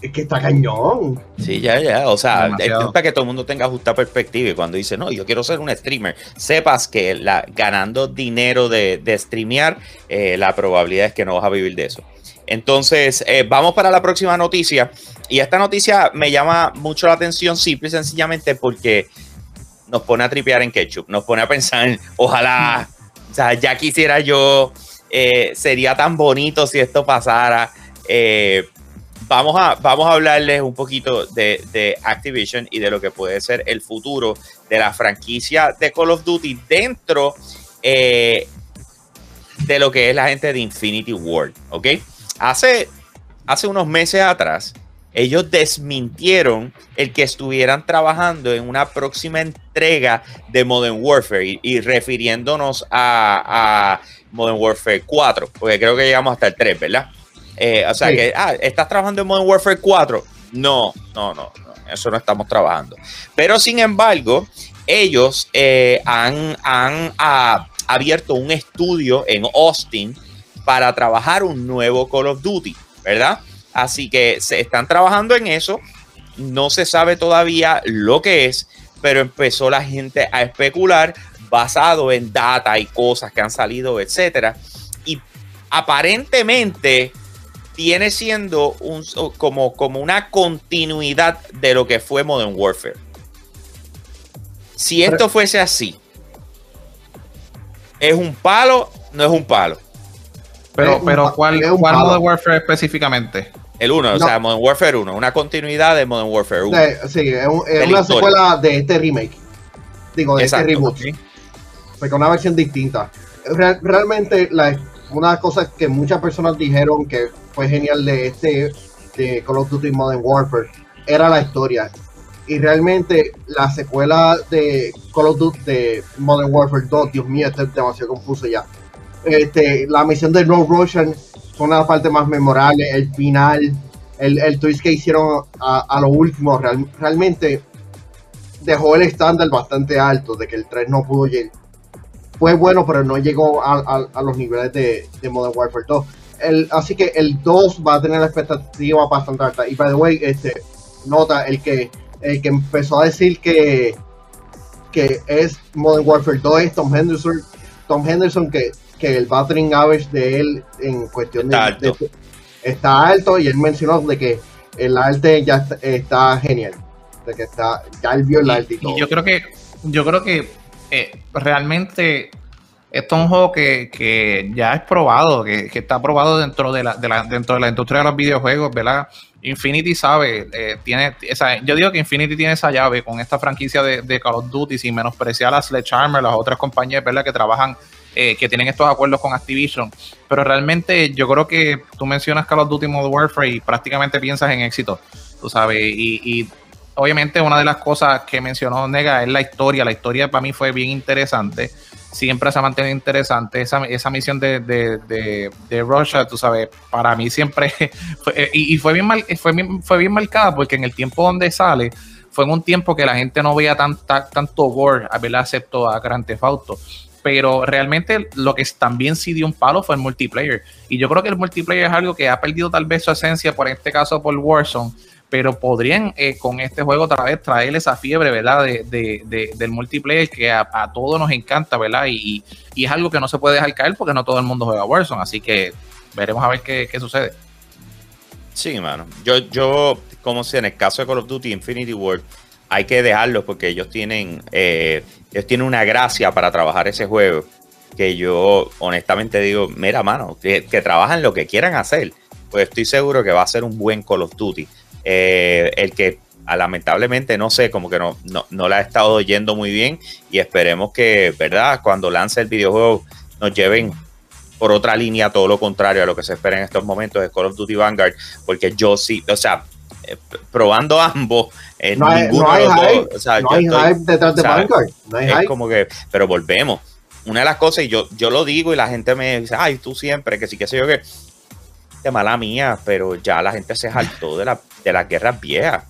es que está cañón. Sí, ya, ya. O sea, es para que todo el mundo tenga justa perspectiva. Y cuando dice, no, yo quiero ser un streamer, sepas que la, ganando dinero de, de streamear, eh, la probabilidad es que no vas a vivir de eso. Entonces, eh, vamos para la próxima noticia. Y esta noticia me llama mucho la atención, simple y sencillamente porque nos pone a tripear en ketchup. Nos pone a pensar, ojalá, o sea, ya quisiera yo, eh, sería tan bonito si esto pasara. Eh, vamos a, vamos a hablarles un poquito de, Activision y de lo que puede ser el futuro de la franquicia de Call of Duty dentro eh, de lo que es la gente de Infinity World, ¿ok? Hace, hace unos meses atrás, ellos desmintieron el que estuvieran trabajando en una próxima entrega de Modern Warfare y, refiriéndonos a, a Modern Warfare 4, porque creo que llegamos hasta el 3, ¿verdad? Eh, o sea que, ah, ¿estás trabajando en Modern Warfare 4? No, no, no, eso no estamos trabajando. Pero sin embargo, ellos eh, han, han ah, abierto un estudio en Austin para trabajar un nuevo Call of Duty, ¿verdad? Así que se están trabajando en eso. No se sabe todavía lo que es, pero empezó la gente a especular basado en data y cosas que han salido, etcétera. Y aparentemente viene siendo un, como, como una continuidad de lo que fue Modern Warfare. Si esto fuese así, ¿es un palo? No es un palo. Pero, pero ¿cuál, ¿cuál Modern Warfare específicamente? El 1, o sea, Modern Warfare 1, una continuidad de Modern Warfare 1. sí, es, una secuela de este remake. Digo, de este reboot. Porque una versión distinta. realmente, la, una cosas que muchas personas dijeron que fue genial de este de Call of Duty Modern Warfare era la historia. Y realmente la secuela de Call of Duty de Modern Warfare 2, Dios mío, este es demasiado confuso ya. Este, la misión de No Russian fue una de las partes más memorables, el final, el, el twist que hicieron a, lo último, realmente dejó el estándar bastante alto de que el 3 no pudo llegar. Fue bueno, pero no llegó a, los niveles de, de Modern Warfare 2 así que el 2 va a tener la expectativa bastante alta. Y by the way, este, nota, el que, el que empezó a decir que, que es Modern Warfare 2 es Tom Henderson. Tom Henderson, que, que el battering average de él en cuestión está de, alto. está alto y él mencionó de que el arte ya está, genial. De que está, ya él vio el arte y todo. yo creo que, yo creo que eh, realmente esto es un juego que, ya es probado, que, está probado dentro de, la, dentro de la industria de los videojuegos, ¿verdad? Infinity sabe, eh, tiene esa, yo digo que Infinity tiene esa llave con esta franquicia de, Call of Duty sin menospreciar a Sledgehammer, las otras compañías, ¿verdad? Que trabajan, eh, que tienen estos acuerdos con Activision. Pero realmente yo creo que tú mencionas Call of Duty Modern Warfare y prácticamente piensas en éxito, tú sabes, y obviamente una de las cosas que mencionó Nega es la historia. La historia para mí fue bien interesante siempre se ha mantenido interesante. Esa, esa misión de, de, de, Russia, tú sabes, para mí siempre fue, y, fue bien mal, fue bien, fue bien marcada porque en el tiempo donde sale fue en un tiempo que la gente no veía tan, tanto gore, a Grand Theft Auto. Pero realmente lo que también sí dio un palo fue el multiplayer. Y yo creo que el multiplayer es algo que ha perdido tal vez su esencia, por este caso por Warzone pero podrían eh, con este juego otra vez traer esa fiebre, ¿verdad? De, del multiplayer que a, todos nos encanta, ¿verdad? Y, es algo que no se puede dejar caer porque no todo el mundo juega Warzone, así que veremos a ver qué, sucede. Sí, mano. Yo, yo, como si en el caso de Call of Duty Infinity World, hay que dejarlos porque ellos tienen, eh, ellos tienen una gracia para trabajar ese juego que yo honestamente digo, mira, mano, que trabajan lo que quieran hacer. Pues estoy seguro que va a ser un buen Call of Duty. Eh, el que ah, lamentablemente no sé, como que no, no, la ha estado yendo muy bien y esperemos que, ¿verdad? Cuando lance el videojuego nos lleven por otra línea, todo lo contrario a lo que se espera en estos momentos de Call of Duty Vanguard, porque yo sí, o sea, eh, probando ambos, eh, no hay, ninguno de los dos, o sea, no hay hype detrás de Vanguard, no hay es como que, pero volvemos. Una de las cosas, y yo, yo lo digo y la gente me dice, ay, tú siempre, que sí, que sé yo que, mala mía, pero ya la gente se saltó de la de las guerras viejas.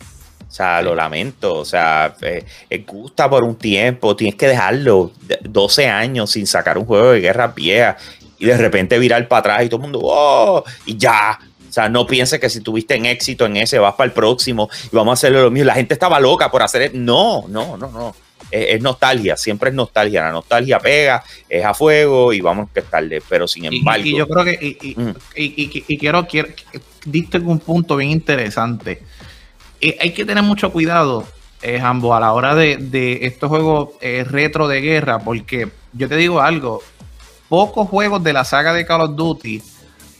O sea, lo lamento. O sea, eh, eh, gusta por un tiempo. Tienes que dejarlo 12 años sin sacar un juego de guerras viejas y de repente virar para atrás y todo el mundo, ¡oh! Y ya. O sea, no pienses que si tuviste en éxito en ese, vas para el próximo y vamos a hacerlo lo mismo. La gente estaba loca por hacer. No, no, no, no. Es, nostalgia, siempre es nostalgia. La nostalgia pega, es a fuego y vamos a tarde. Pero sin embargo. Y, yo creo que. Y, y quiero, quiero, diste un punto bien interesante. Eh, hay que tener mucho cuidado, eh, Jambo, a la hora de, estos juegos eh, retro de guerra, porque yo te digo algo, pocos juegos de la saga de Call of Duty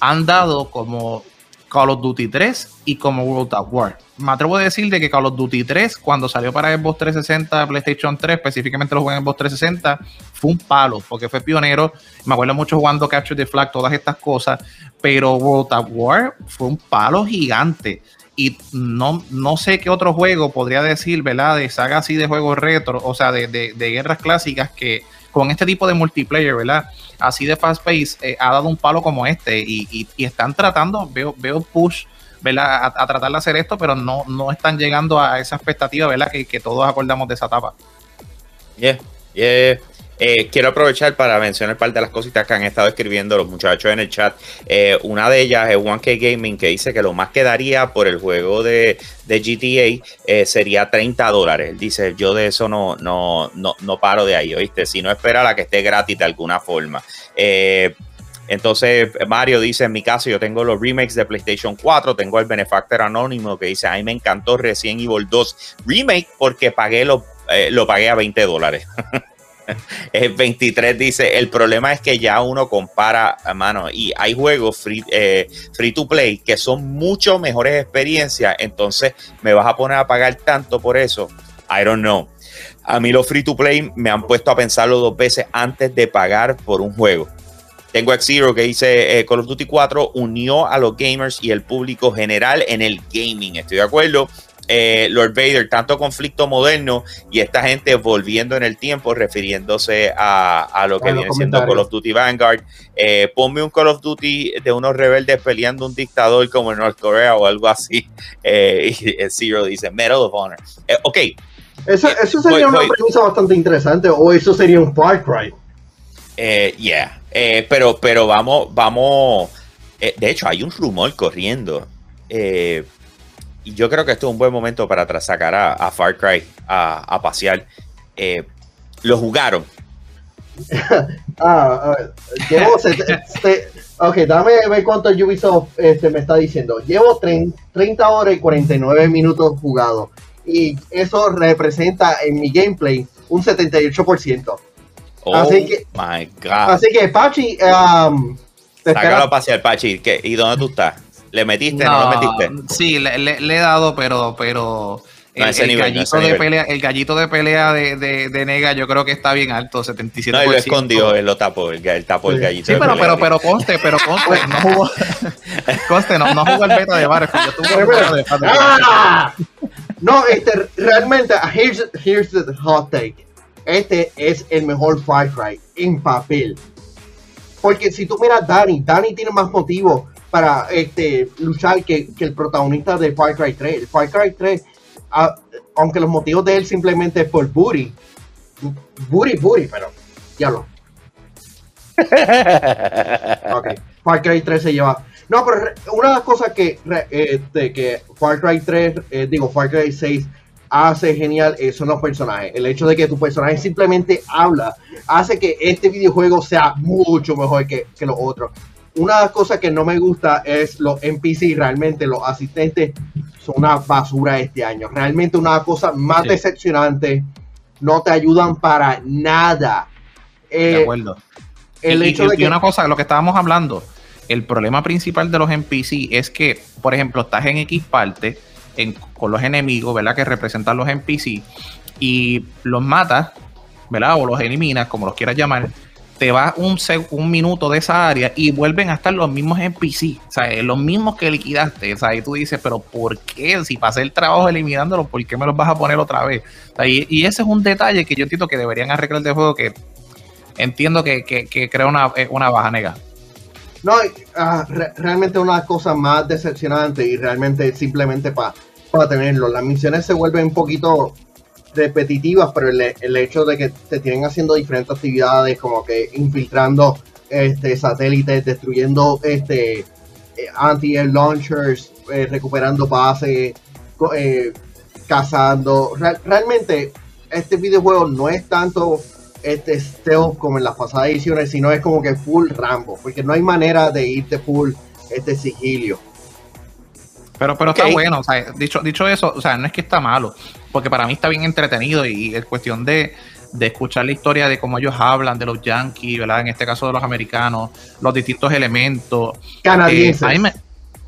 han dado como Call of Duty 3 y como World of War. Me atrevo a decir de que Call of Duty 3, cuando salió para Xbox 360, PlayStation 3, específicamente lo jugué en Xbox 360, fue un palo, porque fue pionero. Me acuerdo mucho jugando Capture the Flag, todas estas cosas, pero World of War fue un palo gigante. Y no, no sé qué otro juego podría decir, ¿verdad? De saga así de juegos retro, o sea, de, de, de guerras clásicas que con este tipo de multiplayer, ¿verdad? Así de fast pace, eh, ha dado un palo como este y, están tratando, veo, veo push, ¿verdad? A, tratar de hacer esto, pero no, no están llegando a esa expectativa, ¿verdad? Que, que todos acordamos de esa etapa. Yeah. Eh, quiero aprovechar para mencionar un par de las cositas que han estado escribiendo los muchachos en el chat. Eh, una de ellas es 1K Gaming que dice que lo más que daría por el juego de, GTA eh, sería 30 dólares. Dice, yo de eso no, no, no, no paro de ahí, ¿oíste? Si no espera la que esté gratis de alguna forma. Entonces, Mario dice, en mi caso, yo tengo los remakes de PlayStation 4, tengo el Benefactor Anónimo que dice, a mí me encantó recién Evil 2 Remake porque pagué lo, lo pagué a 20 dólares. El 23 dice, el problema es que ya uno compara, mano, y hay juegos free, eh, free to play que son mucho mejores experiencias, entonces me vas a poner a pagar tanto por eso. I don't know. A mí los free to play me han puesto a pensarlo dos veces antes de pagar por un juego. Tengo X-Zero que dice eh, Call of Duty 4 unió a los gamers y el público general en el gaming. Estoy de acuerdo. Eh, Lord Vader, tanto conflicto moderno y esta gente volviendo en el tiempo, refiriéndose a, lo que viene siendo Call of Duty Vanguard. Eh, ponme un Call of Duty de unos rebeldes peleando un dictador como en North Korea o algo así. y Zero dice Medal of Honor. ok, eso, eso sería una premisa bastante interesante, o eso sería un Far Cry. Eh, yeah, eh, pero, pero vamos, vamos. Eh, de hecho, hay un rumor corriendo. y yo creo que esto es un buen momento para sacar a, Far Cry a, pasear. lo jugaron. ah, ok, dame ver cuánto Ubisoft este, me está diciendo. Llevo 30 horas y 49 minutos jugados y eso representa en mi gameplay un 78%. Así que, my God. Así que, Pachi, um, sácalo a pasear, Pachi. ¿Y dónde tú estás? ¿Le metiste? ¿No, no lo metiste? Sí, le, he dado, pero, pero el, gallito de pelea, el gallito de pelea de, de, Nega yo creo que está bien alto, 77%. No, él lo escondió, él lo tapó, el, el tapó el gallito. Sí, pero, pero, pero conste, pero conste, no jugó, conste, no, no jugó el beta de Battlefield, yo tuve el beta de Battlefield. No, este, realmente, here's, here's the hot take. Este es el mejor Far Cry en papel. Porque si tú miras Danny, Danny tiene más motivo para este, luchar que, que el protagonista de Far Cry 3. El Far Cry 3 aunque los motivos de él simplemente es por booty, booty, booty, pero ya lo. ok, Far Cry 3 se lleva. No, pero una de las cosas que, este, que Far Cry 3, eh, digo, Far Cry 6 hace genial son los personajes. El hecho de que tu personaje simplemente habla hace que este videojuego sea mucho mejor que, que los otros. Una de las cosas que no me gusta es los NPC, realmente los asistentes son una basura este año. Realmente una cosa más decepcionante. No te ayudan para nada. de eh, acuerdo. El y, hecho de que... una cosa, lo que estábamos hablando, el problema principal de los NPC es que, por ejemplo, estás en X parte con los enemigos, ¿verdad? Que representan los NPC y los matas, ¿verdad? O los eliminas, como los quieras llamar te vas un, un minuto de esa área y vuelven a estar los mismos NPC, o sea, los mismos que liquidaste. Sea, y tú dices, pero ¿por qué? Si pasé el trabajo eliminándolos, ¿por qué me los vas a poner otra vez? y, ese es un detalle que yo entiendo que deberían arreglar de juego que entiendo que, crea una, eh, una baja nega. No, uh, realmente una cosa más decepcionante y realmente simplemente para tenerlo. Las misiones se vuelven un poquito repetitivas, pero el, hecho de que se tienen haciendo diferentes actividades, como que infiltrando este satélites, destruyendo este eh, anti-air launchers, eh, recuperando bases, eh, cazando. realmente, este videojuego no es tanto este stealth como en las pasadas ediciones, sino es como que full Rambo, porque no hay manera de irte full este sigilio. Pero, pero está bueno, o sea, dicho, dicho eso, o sea, no es que está malo, porque para mí está bien entretenido y es cuestión de, escuchar la historia de cómo ellos hablan, de los yankees, ¿verdad? En este caso de los americanos, los distintos elementos. Canadienses.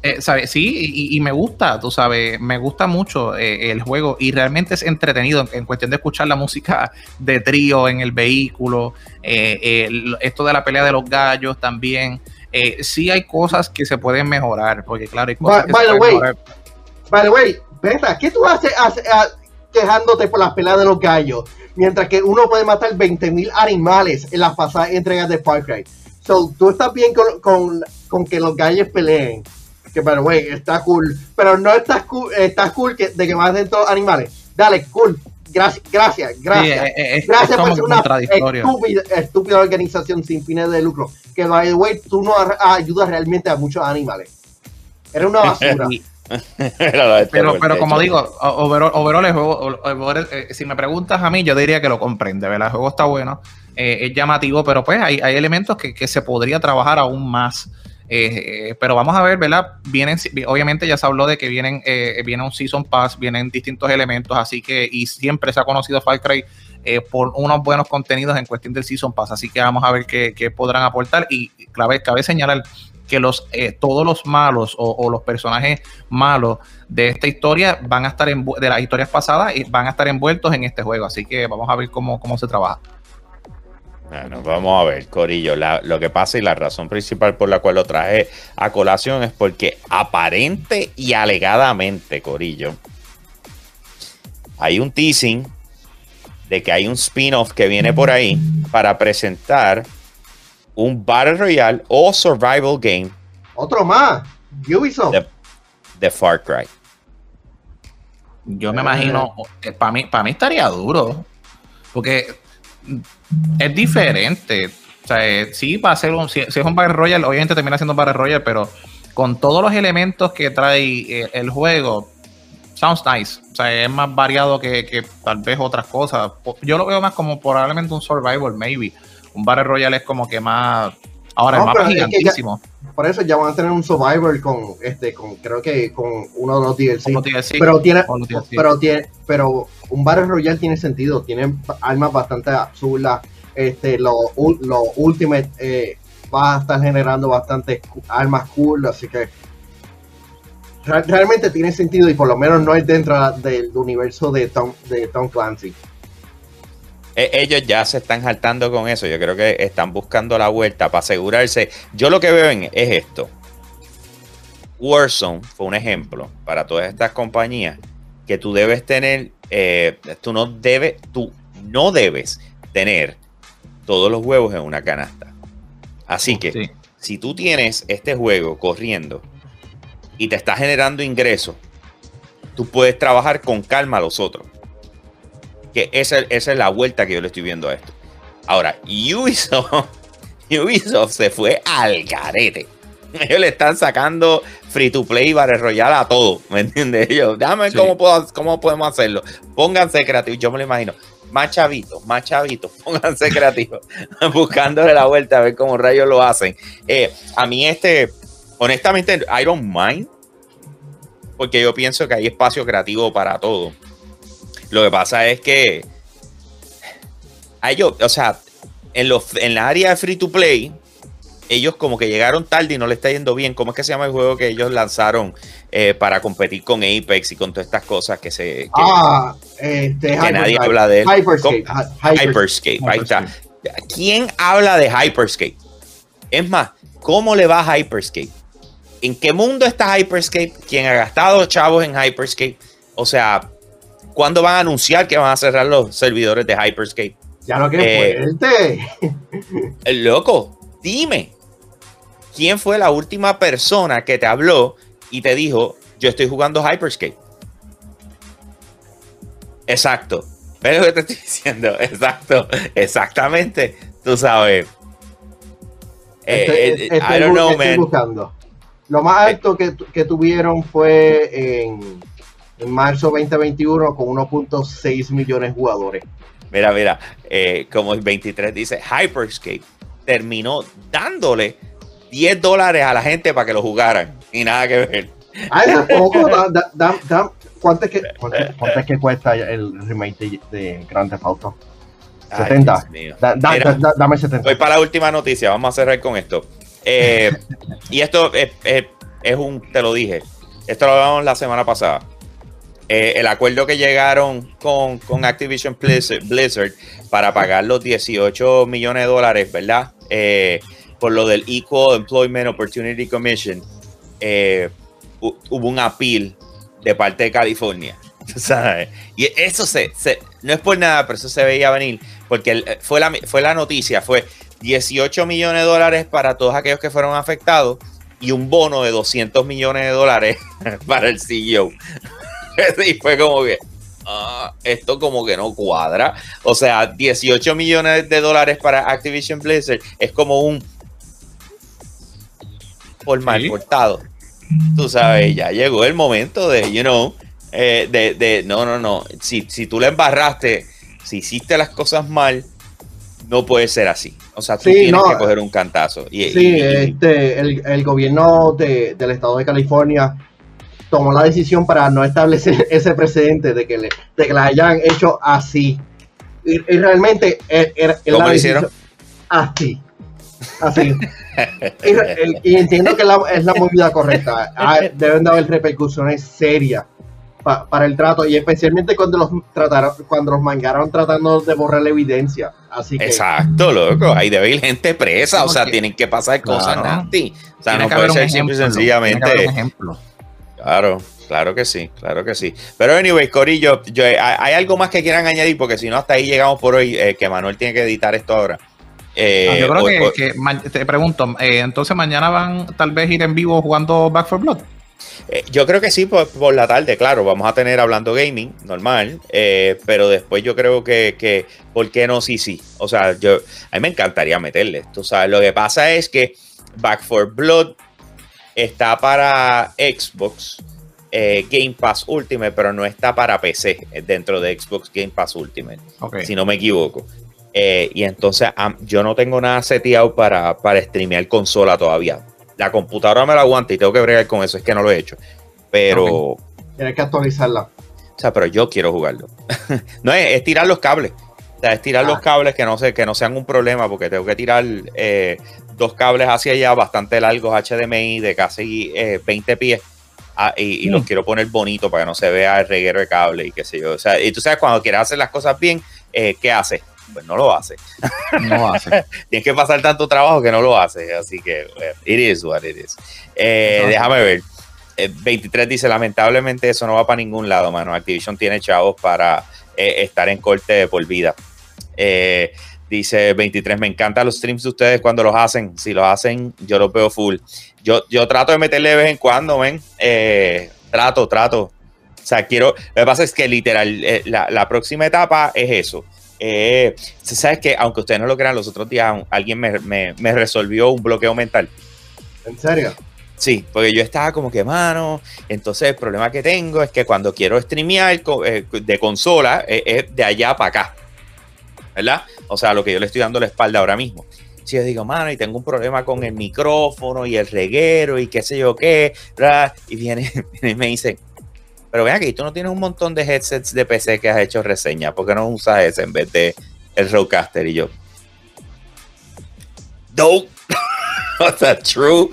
Eh, eh Sí, y, me gusta, tú sabes, me gusta mucho eh, el juego y realmente es entretenido en, cuestión de escuchar la música de trío en el vehículo, eh, esto de la pelea de los gallos también eh, sí hay cosas que se pueden mejorar, porque claro, hay cosas que by se pueden mejorar. By the way, ¿qué tú haces, quejándote por las peleas de los gallos? Mientras que uno puede matar 20.000 animales en las pasadas entregas de Far Cry. So, tú estás bien con, con, que los gallos peleen. Que, by the way, está cool. Pero no estás cool, estás cool que, de que maten todos animales. Dale, cool. Gracias, gracias, gracias. Eh, eh, gracias por ser una estúpida, estúpida, organización sin fines de lucro. Que, by the way, tú no ayudas realmente a muchos animales. Eres una basura. pero, pero como digo, overall, el juego, eh, si me preguntas a mí, yo diría que lo comprende, ¿verdad? El juego está bueno, es llamativo, pero pues hay, hay elementos que, que, se podría trabajar aún más. Eh, pero vamos a ver, ¿verdad? Vienen, obviamente ya se habló de que vienen, viene un Season Pass, vienen distintos elementos, así que, y siempre se ha conocido Far Cry por unos buenos contenidos en cuestión del Season Pass, así que vamos a ver qué, podrán aportar. Y cabe, cabe señalar que los, eh, todos los malos o, los personajes malos de esta historia van a estar en, de las historias pasadas y van a estar envueltos en este juego. Así que vamos a ver cómo, cómo se trabaja. Bueno, vamos a ver, Corillo. lo que pasa y la razón principal por la cual lo traje a colación es porque aparente y alegadamente, Corillo, hay un teasing de que hay un spin-off que viene por ahí para presentar un Battle Royale o Survival Game. Otro más, Ubisoft. De, Far Cry. Yo me imagino, eh, para mí, para mí estaría duro, porque es diferente. O sea, eh, sí, para hacer un, si, es un Battle Royale, obviamente termina siendo un Battle Royale, pero con todos los elementos que trae eh, el juego, sounds nice. O sea, es más variado que, que, tal vez otras cosas. Yo lo veo más como probablemente un survival, maybe un Battle Royale es como que más. Ahora, el mapa es gigantísimo. Por eso ya van a tener un Survivor con este, con creo que con uno de los DLC. pero tiene, pero tiene, pero un Battle Royale tiene sentido, tiene armas bastante absurdas. Este, lo, lo Ultimate eh, va a estar generando bastantes armas cool, así que realmente tiene sentido y por lo menos no es dentro del universo de Tom, de Tom Clancy. E, ellos ya se están saltando con eso. Yo creo que están buscando la vuelta para asegurarse. Yo lo que veo es esto. Warzone fue un ejemplo para todas estas compañías que tú debes tener, eh, tú no debes, tú no debes tener todos los huevos en una canasta. Así que si tú tienes este juego corriendo y te está generando ingresos, tú puedes trabajar con calma a los otros que esa, es la vuelta que yo le estoy viendo a esto. Ahora, Ubisoft, Ubisoft se fue al garete. Ellos le están sacando free to play Battle Royale a todo, ¿me entiendes? Ellos, déjame cómo, puedo, cómo podemos hacerlo. Pónganse creativos, yo me lo imagino. Más chavitos, más chavitos, pónganse creativos, buscándole la vuelta a ver cómo rayos lo hacen. Eh, a mí este, honestamente, I don't mind, porque yo pienso que hay espacio creativo para todo. Lo que pasa es que ellos, o sea, en, los, en la área de free to play, ellos como que llegaron tarde y no le está yendo bien. ¿Cómo es que se llama el juego que ellos lanzaron eh, para competir con Apex y con todas estas cosas que se... ah, este, que nadie habla de él. Hyperscape. Hyperscape. Ahí está. ¿Quién habla de Hyperscape? Es más, ¿cómo le va a Hyperscape? ¿En qué mundo está Hyperscape? ¿Quién ha gastado chavos en Hyperscape? O sea, ¿Cuándo van a anunciar que van a cerrar los servidores de Hyperscape? Ya lo que eh, El loco, dime, ¿quién fue la última persona que te habló y te dijo, yo estoy jugando Hyperscape? Exacto. ¿Ves lo que te estoy diciendo? Exacto. Exactamente. Tú sabes. Eh, eh, I don't know, man. Lo más alto que, que tuvieron fue en en marzo 2021 con 1.6 millones de jugadores. Mira, mira, eh, como el 23 dice, Hyperscape terminó dándole 10 dólares a la gente para que lo jugaran y nada que ver. Ay, ¿cuánto, es que, cuánto, es que cuesta el remake de, Grand Theft Auto? 70. dame 70. Voy para la última noticia, vamos a cerrar con esto. Eh, y esto es, es, un, te lo dije, esto lo hablamos la semana pasada. Eh, el acuerdo que llegaron con, Activision Blizzard, para pagar los 18 millones de dólares, ¿verdad? Eh, por lo del Equal Employment Opportunity Commission, eh, hubo un appeal de parte de California. ¿sabes? Y eso se, no es por nada, pero eso se veía venir, porque fue, la, fue la noticia, fue 18 millones de dólares para todos aquellos que fueron afectados y un bono de 200 millones de dólares para el CEO. y fue como que, ah, esto como que no cuadra. O sea, 18 millones de dólares para Activision Blizzard es como un por mal portado. Tú sabes, ya llegó el momento de, you know, eh, de, de, no, no, no. Si, si tú le embarraste, si hiciste las cosas mal, no puede ser así. O sea, tú tienes que coger un cantazo. Y, sí, este, el, gobierno del estado de California tomó la decisión para no establecer ese precedente de que, le, de que la hayan hecho así. Y, realmente eh, ¿Cómo lo hicieron? Así. Así. y, entiendo que es la movida correcta. Ah, deben de haber repercusiones serias para el trato y especialmente cuando los trataron, cuando los mangaron tratando de borrar la evidencia. Así que, Exacto, loco. Ahí debe ir gente presa, o sea, tienen que pasar cosas nasty. O sea, no puede ser simple y sencillamente. ejemplo. Claro, claro que sí, claro que sí. Pero anyway, Corillo, yo, ¿hay algo más que quieran añadir? Porque si no, hasta ahí llegamos por hoy, eh, que Manuel tiene que editar esto ahora. Eh, ah, yo creo que, te pregunto, eh, entonces mañana van tal vez ir en vivo jugando Back for Blood. Eh, yo creo que sí, por, la tarde, claro, vamos a tener hablando gaming, normal, eh, pero después yo creo que, que, ¿por qué no? Sí, sí. O sea, yo, a mí me encantaría meterle. Tú sabes, lo que pasa es que Back for Blood está para Xbox eh, Game Pass Ultimate, pero no está para PC dentro de Xbox Game Pass Ultimate, si no me equivoco. y entonces yo no tengo nada seteado para, para streamear consola todavía la computadora me la aguanta y tengo que bregar con eso, es que no lo he hecho. Pero. Tienes que actualizarla. O sea, pero yo quiero jugarlo. no es, tirar los cables. O sea, es tirar los ah. cables que no, sé, que no sean un problema, porque tengo que tirar eh, dos cables hacia allá bastante largos HDMI de casi 20 eh, pies. Ah, y, los mm. quiero poner bonito para que no se vea el reguero de cable y qué sé yo. O sea, y tú sabes, cuando quieres hacer las cosas bien, eh, ¿qué haces? pues no lo hace. No hace. Tienes que pasar tanto trabajo que no lo hace. Así que, it is what it is. Eh, déjame ver. 23 eh, dice, lamentablemente eso no va para ningún lado, mano. Activision tiene chavos para eh, estar en corte de por vida. Dice 23, me encantan los streams de ustedes cuando los hacen. Si los hacen, yo los veo full. Yo, yo trato de meterle de vez en cuando, ven. trato, trato. O sea, quiero. Lo que pasa es que literal, la, la próxima etapa es eso eh, ¿Sabes que Aunque ustedes no lo crean, los otros días alguien me, resolvió un bloqueo mental. ¿En serio? Sí, porque yo estaba como que, mano, entonces el problema que tengo es que cuando quiero streamear eh, de consola eh, es de allá para acá, ¿verdad? O sea, lo que yo le estoy dando la espalda ahora mismo. Si yo digo, mano, y tengo un problema con el micrófono y el reguero y qué sé yo qué, y viene y me dice, pero ven aquí, tú no tienes un montón de headsets de PC que has hecho reseña. ¿Por qué no usas ese en vez de el Rodecaster? Y yo, no, sea, true.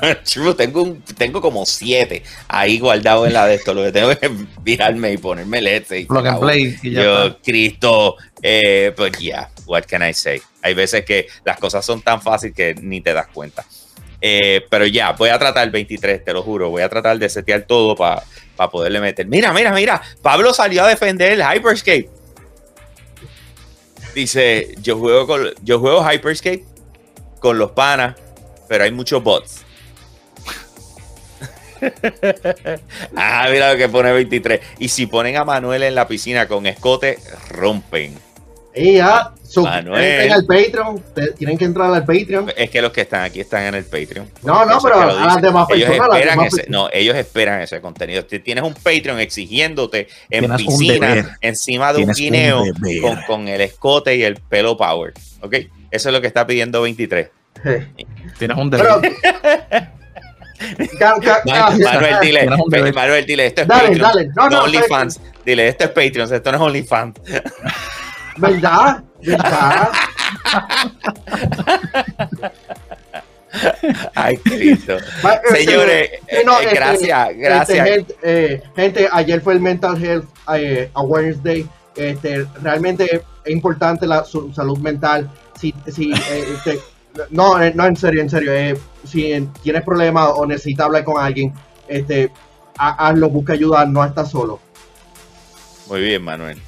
Tengo, un, tengo como siete ahí guardados en la de esto. Lo que tengo que virarme y ponerme LED. Y play. yo, Cristo, eh, pues ya, yeah, what can I say? Hay veces que las cosas son tan fáciles que ni te das cuenta. Eh, pero ya, voy a tratar el 23, te lo juro. Voy a tratar de setear todo para para poderle meter. Mira, mira, mira. Pablo salió a defender el Hyperscape. Dice, yo juego con, yo juego Hyperscape con los panas, pero hay muchos bots. ah, mira lo que pone 23. Y si ponen a Manuel en la piscina con escote, rompen. Y ya, en el Patreon, tienen que entrar al Patreon. Es que los que están aquí están en el Patreon. No, no, pero a las demás ellos Esperan ese, no, ellos esperan ese contenido. Tienes un Patreon exigiéndote en piscina, encima de un guineo, con, el escote y el pelo power. ¿Ok? Eso es lo que está pidiendo 23. Tienes un deber. Manuel, dile, Manuel, dile, esto es Patreon. Dale. No, no, OnlyFans. Dile, esto es Patreon, esto no es OnlyFans. ¿Verdad? ¿Verdad? Ay, Cristo. Este, Señores, eh, eh, este, gracias, este, gracias. Eh, gente, ayer fue el Mental Health Awareness Day. Este, realmente es importante la salud mental. Si, si, no, no, en serio, en serio. si tienes problemas o necesitas hablar con alguien, este, hazlo, busca ayuda, no estás solo. Muy bien, Manuel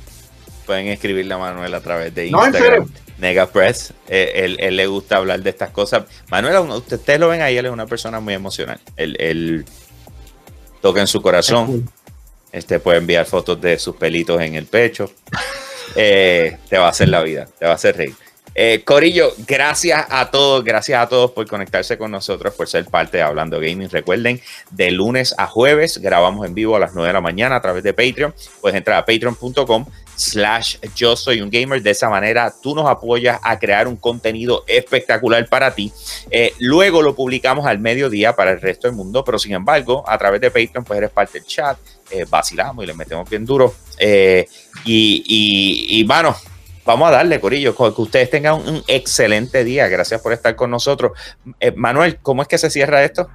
pueden escribirle a Manuel a través de Instagram. Nega Press. Eh, él, le gusta hablar de estas cosas. Manuel, ustedes lo ven ahí, él es una persona muy emocional. Él, toca en su corazón. Este puede enviar fotos de sus pelitos en el pecho. Eh, te va a hacer la vida, te va a hacer reír. Eh, Corillo, gracias a todos, gracias a todos por conectarse con nosotros, por ser parte de Hablando Gaming. Recuerden, de lunes a jueves grabamos en vivo a las 9 de la mañana a través de Patreon. Puedes entrar a patreon.com slash yo soy un gamer. De esa manera tú nos apoyas a crear un contenido espectacular para ti. Eh, luego lo publicamos al mediodía para el resto del mundo, pero sin embargo, a través de Patreon, pues eres parte del chat, eh, vacilamos y le metemos bien duro. y, y, bueno, vamos a darle, Corillo, que ustedes tengan un excelente día. Gracias por estar con nosotros. Manuel, ¿cómo es que se cierra esto?